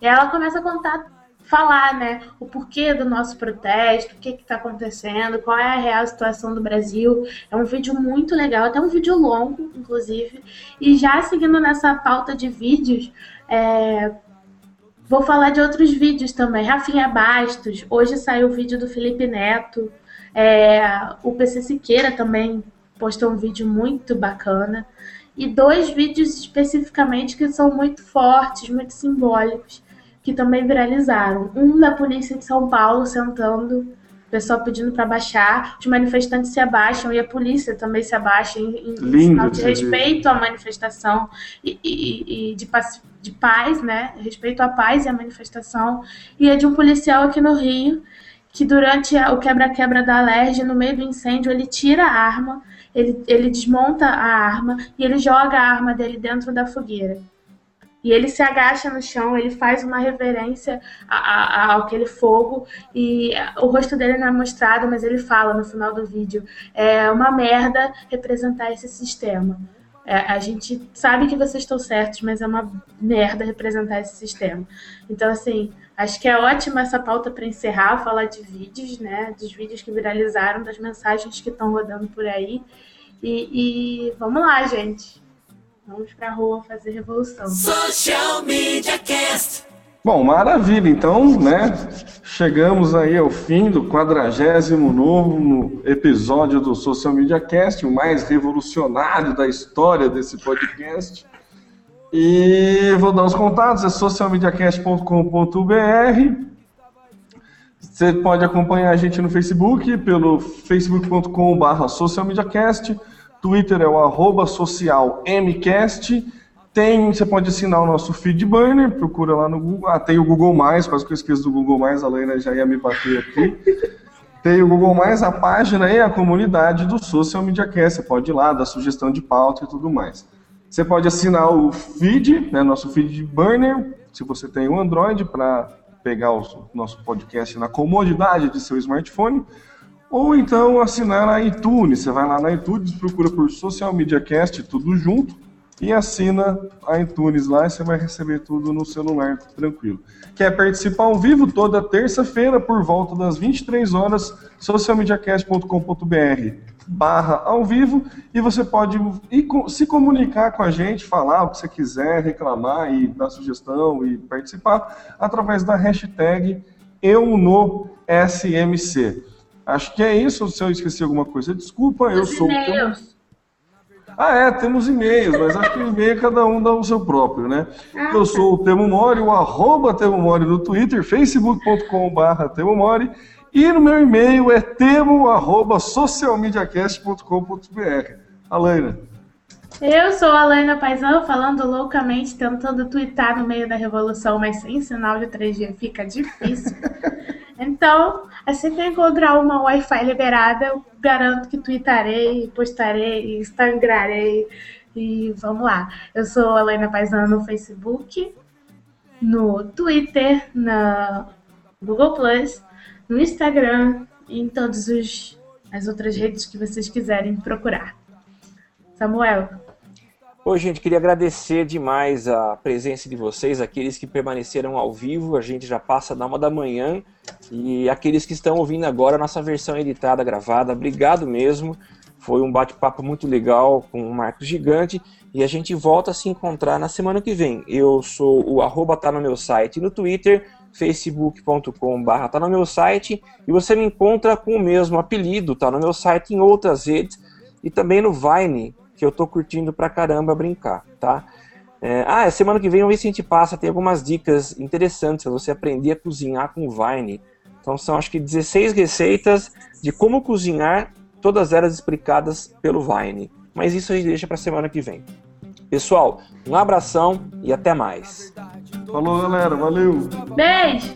E aí ela começa a contar, falar, né, o porquê do nosso protesto, o que está acontecendo, qual é a real situação do Brasil. É um vídeo muito legal, até um vídeo longo, inclusive. E já seguindo nessa pauta de vídeos, é, Vou falar de outros vídeos também. Rafinha Bastos, hoje saiu o vídeo do Felipe Neto. É, o PC Siqueira também postou um vídeo muito bacana. E dois vídeos especificamente que são muito fortes, muito simbólicos, que também viralizaram. Um da polícia de São Paulo sentando o pessoal pedindo para baixar, os manifestantes se abaixam e a polícia também se abaixa em, em sinal de respeito à manifestação e, e, e de, de paz, né? Respeito à paz e à manifestação. E é de um policial aqui no Rio que durante o quebra-quebra da Alerj, no meio do incêndio, ele tira a arma, ele, ele desmonta a arma e ele joga a arma dele dentro da fogueira. E ele se agacha no chão, ele faz uma reverência ao aquele fogo e o rosto dele não é mostrado, mas ele fala no final do vídeo: é uma merda representar esse sistema. É, a gente sabe que vocês estão certos, mas é uma merda representar esse sistema. Então, assim, acho que é ótima essa pauta para encerrar, falar de vídeos, né? Dos vídeos que viralizaram, das mensagens que estão rodando por aí. E, e vamos lá, gente. Vamos pra rua fazer revolução. Social Media Cast. Bom, maravilha. Então, né, chegamos aí ao fim do quadragésimo novo episódio do Social Media Cast, o mais revolucionário da história desse podcast. E vou dar os contatos, é socialmediacast.com.br. Você pode acompanhar a gente no Facebook, pelo facebook.com.br. Twitter é o arroba social mcast. Tem, você pode assinar o nosso feed burner, procura lá no Google. Ah, tem o Google Mais, quase que eu esqueço do Google Mais, a Lena já ia me bater aqui. Tem o Google Mais, a página e a comunidade do Social Media Cast. Você pode ir lá, dar sugestão de pauta e tudo mais. Você pode assinar o feed, né, nosso feed burner, se você tem o Android, para pegar o nosso podcast na comodidade de seu smartphone. Ou então assinar na iTunes. Você vai lá na iTunes, procura por Social Media Cast, tudo junto, e assina a iTunes lá e você vai receber tudo no celular tranquilo. Quer participar ao vivo toda terça-feira por volta das 23 horas, socialmediacast.com.br barra ao vivo e você pode ir, se comunicar com a gente, falar o que você quiser, reclamar e dar sugestão e participar através da hashtag eu no SMC. Acho que é isso. Se eu esqueci alguma coisa, desculpa. Os eu sou. E-mails. Ah, é, temos e-mails, mas acho que o e-mail cada um dá o seu próprio, né? Ah, eu sou o Temo Mori, o arroba Temo Mori no Twitter, facebook.com.br Temo Mori, e no meu e-mail é temo arroba socialmediacast.com.br. Alaina. Eu sou a Alaina Paisão, falando loucamente, tentando twittar no meio da revolução, mas sem sinal de 3G fica difícil. Então, assim que eu encontrar uma Wi-Fi liberada, eu garanto que tweetarei, postarei, instagrarei e vamos lá. Eu sou a Helena Paisana no Facebook, no Twitter, na Google no Instagram e em todas as outras redes que vocês quiserem procurar. Samuel, Oi, gente, queria agradecer demais a presença de vocês, aqueles que permaneceram ao vivo, a gente já passa da uma da manhã, e aqueles que estão ouvindo agora a nossa versão editada, gravada, obrigado mesmo. Foi um bate-papo muito legal com o Marcos Gigante, e a gente volta a se encontrar na semana que vem. Eu sou o arroba tá no meu site no Twitter, facebook.com barra tá no meu site, e você me encontra com o mesmo apelido, tá no meu site em outras redes, e também no Vine, que eu tô curtindo pra caramba brincar, tá? É, ah, semana que vem vamos ver se a gente passa, tem algumas dicas interessantes para você aprender a cozinhar com Vine. Então são acho que 16 receitas de como cozinhar, todas elas explicadas pelo Vine. Mas isso a gente deixa para semana que vem. Pessoal, um abração e até mais. Falou, galera. Valeu. Beijo.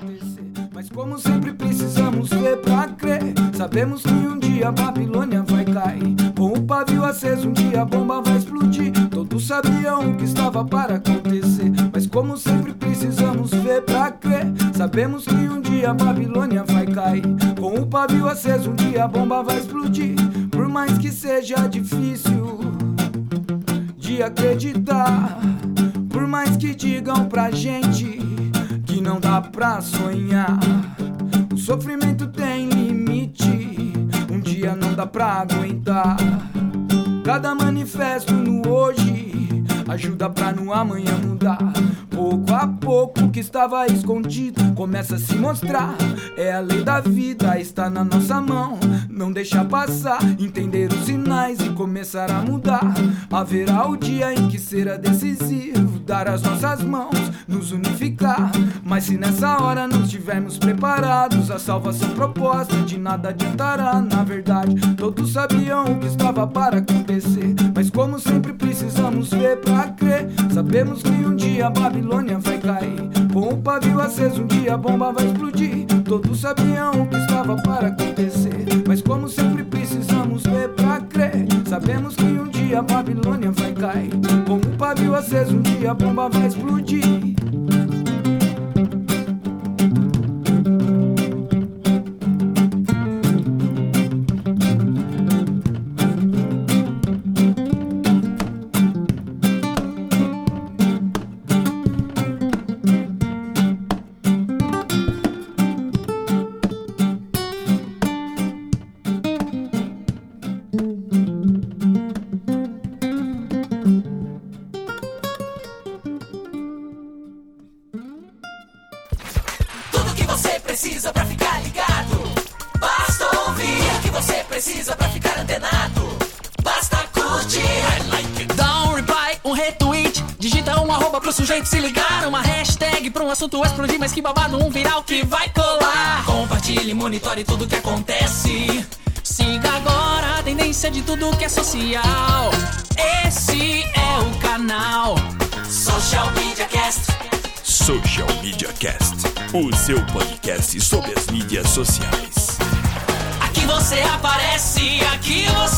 Mas como sempre precisamos ver pra crer Sabemos que um dia a Babilônia vai cair pavio aceso um dia a bomba vai explodir Todos sabiam o que estava para acontecer Mas como sempre precisamos ver pra crer Sabemos que um dia a Babilônia vai cair. Com o pavio aceso, um dia a bomba vai explodir. Por mais que seja difícil de acreditar. Por mais que digam pra gente que não dá pra sonhar. O sofrimento tem limite, dia não dá pra aguentar. Cada manifesto no hoje ajuda pra no amanhã mudar. Pouco a pouco o que estava escondido começa a se mostrar. É a lei da vida, está na nossa mão. Não deixar passar, entender os sinais e começar a mudar. Haverá o dia em que será decisivo dar as nossas mãos, nos unificar. Mas se nessa hora não estivermos preparados, a salvação proposta de nada adiantará. Na verdade, todos sabiam o que estava para acontecer. Mas como sempre precisamos ver pra crer. Sabemos que um dia a Babilônia vai cair. Com o pavio aceso, um dia a bomba vai explodir. Todos sabiam o que estava para acontecer. Mas como sempre precisamos ver pra crer. Sabemos que um dia a Babilônia vai cair. Com o pavio aceso, um dia a bomba vai explodir. Hashtag pra um assunto explodir. Mas que babado, um viral que vai colar. Compartilhe, monitore tudo que acontece. Siga agora a tendência de tudo que é social. Esse é o canal Social Media Cast. Social Media Cast, o seu podcast sobre as mídias sociais. Aqui você aparece, aqui você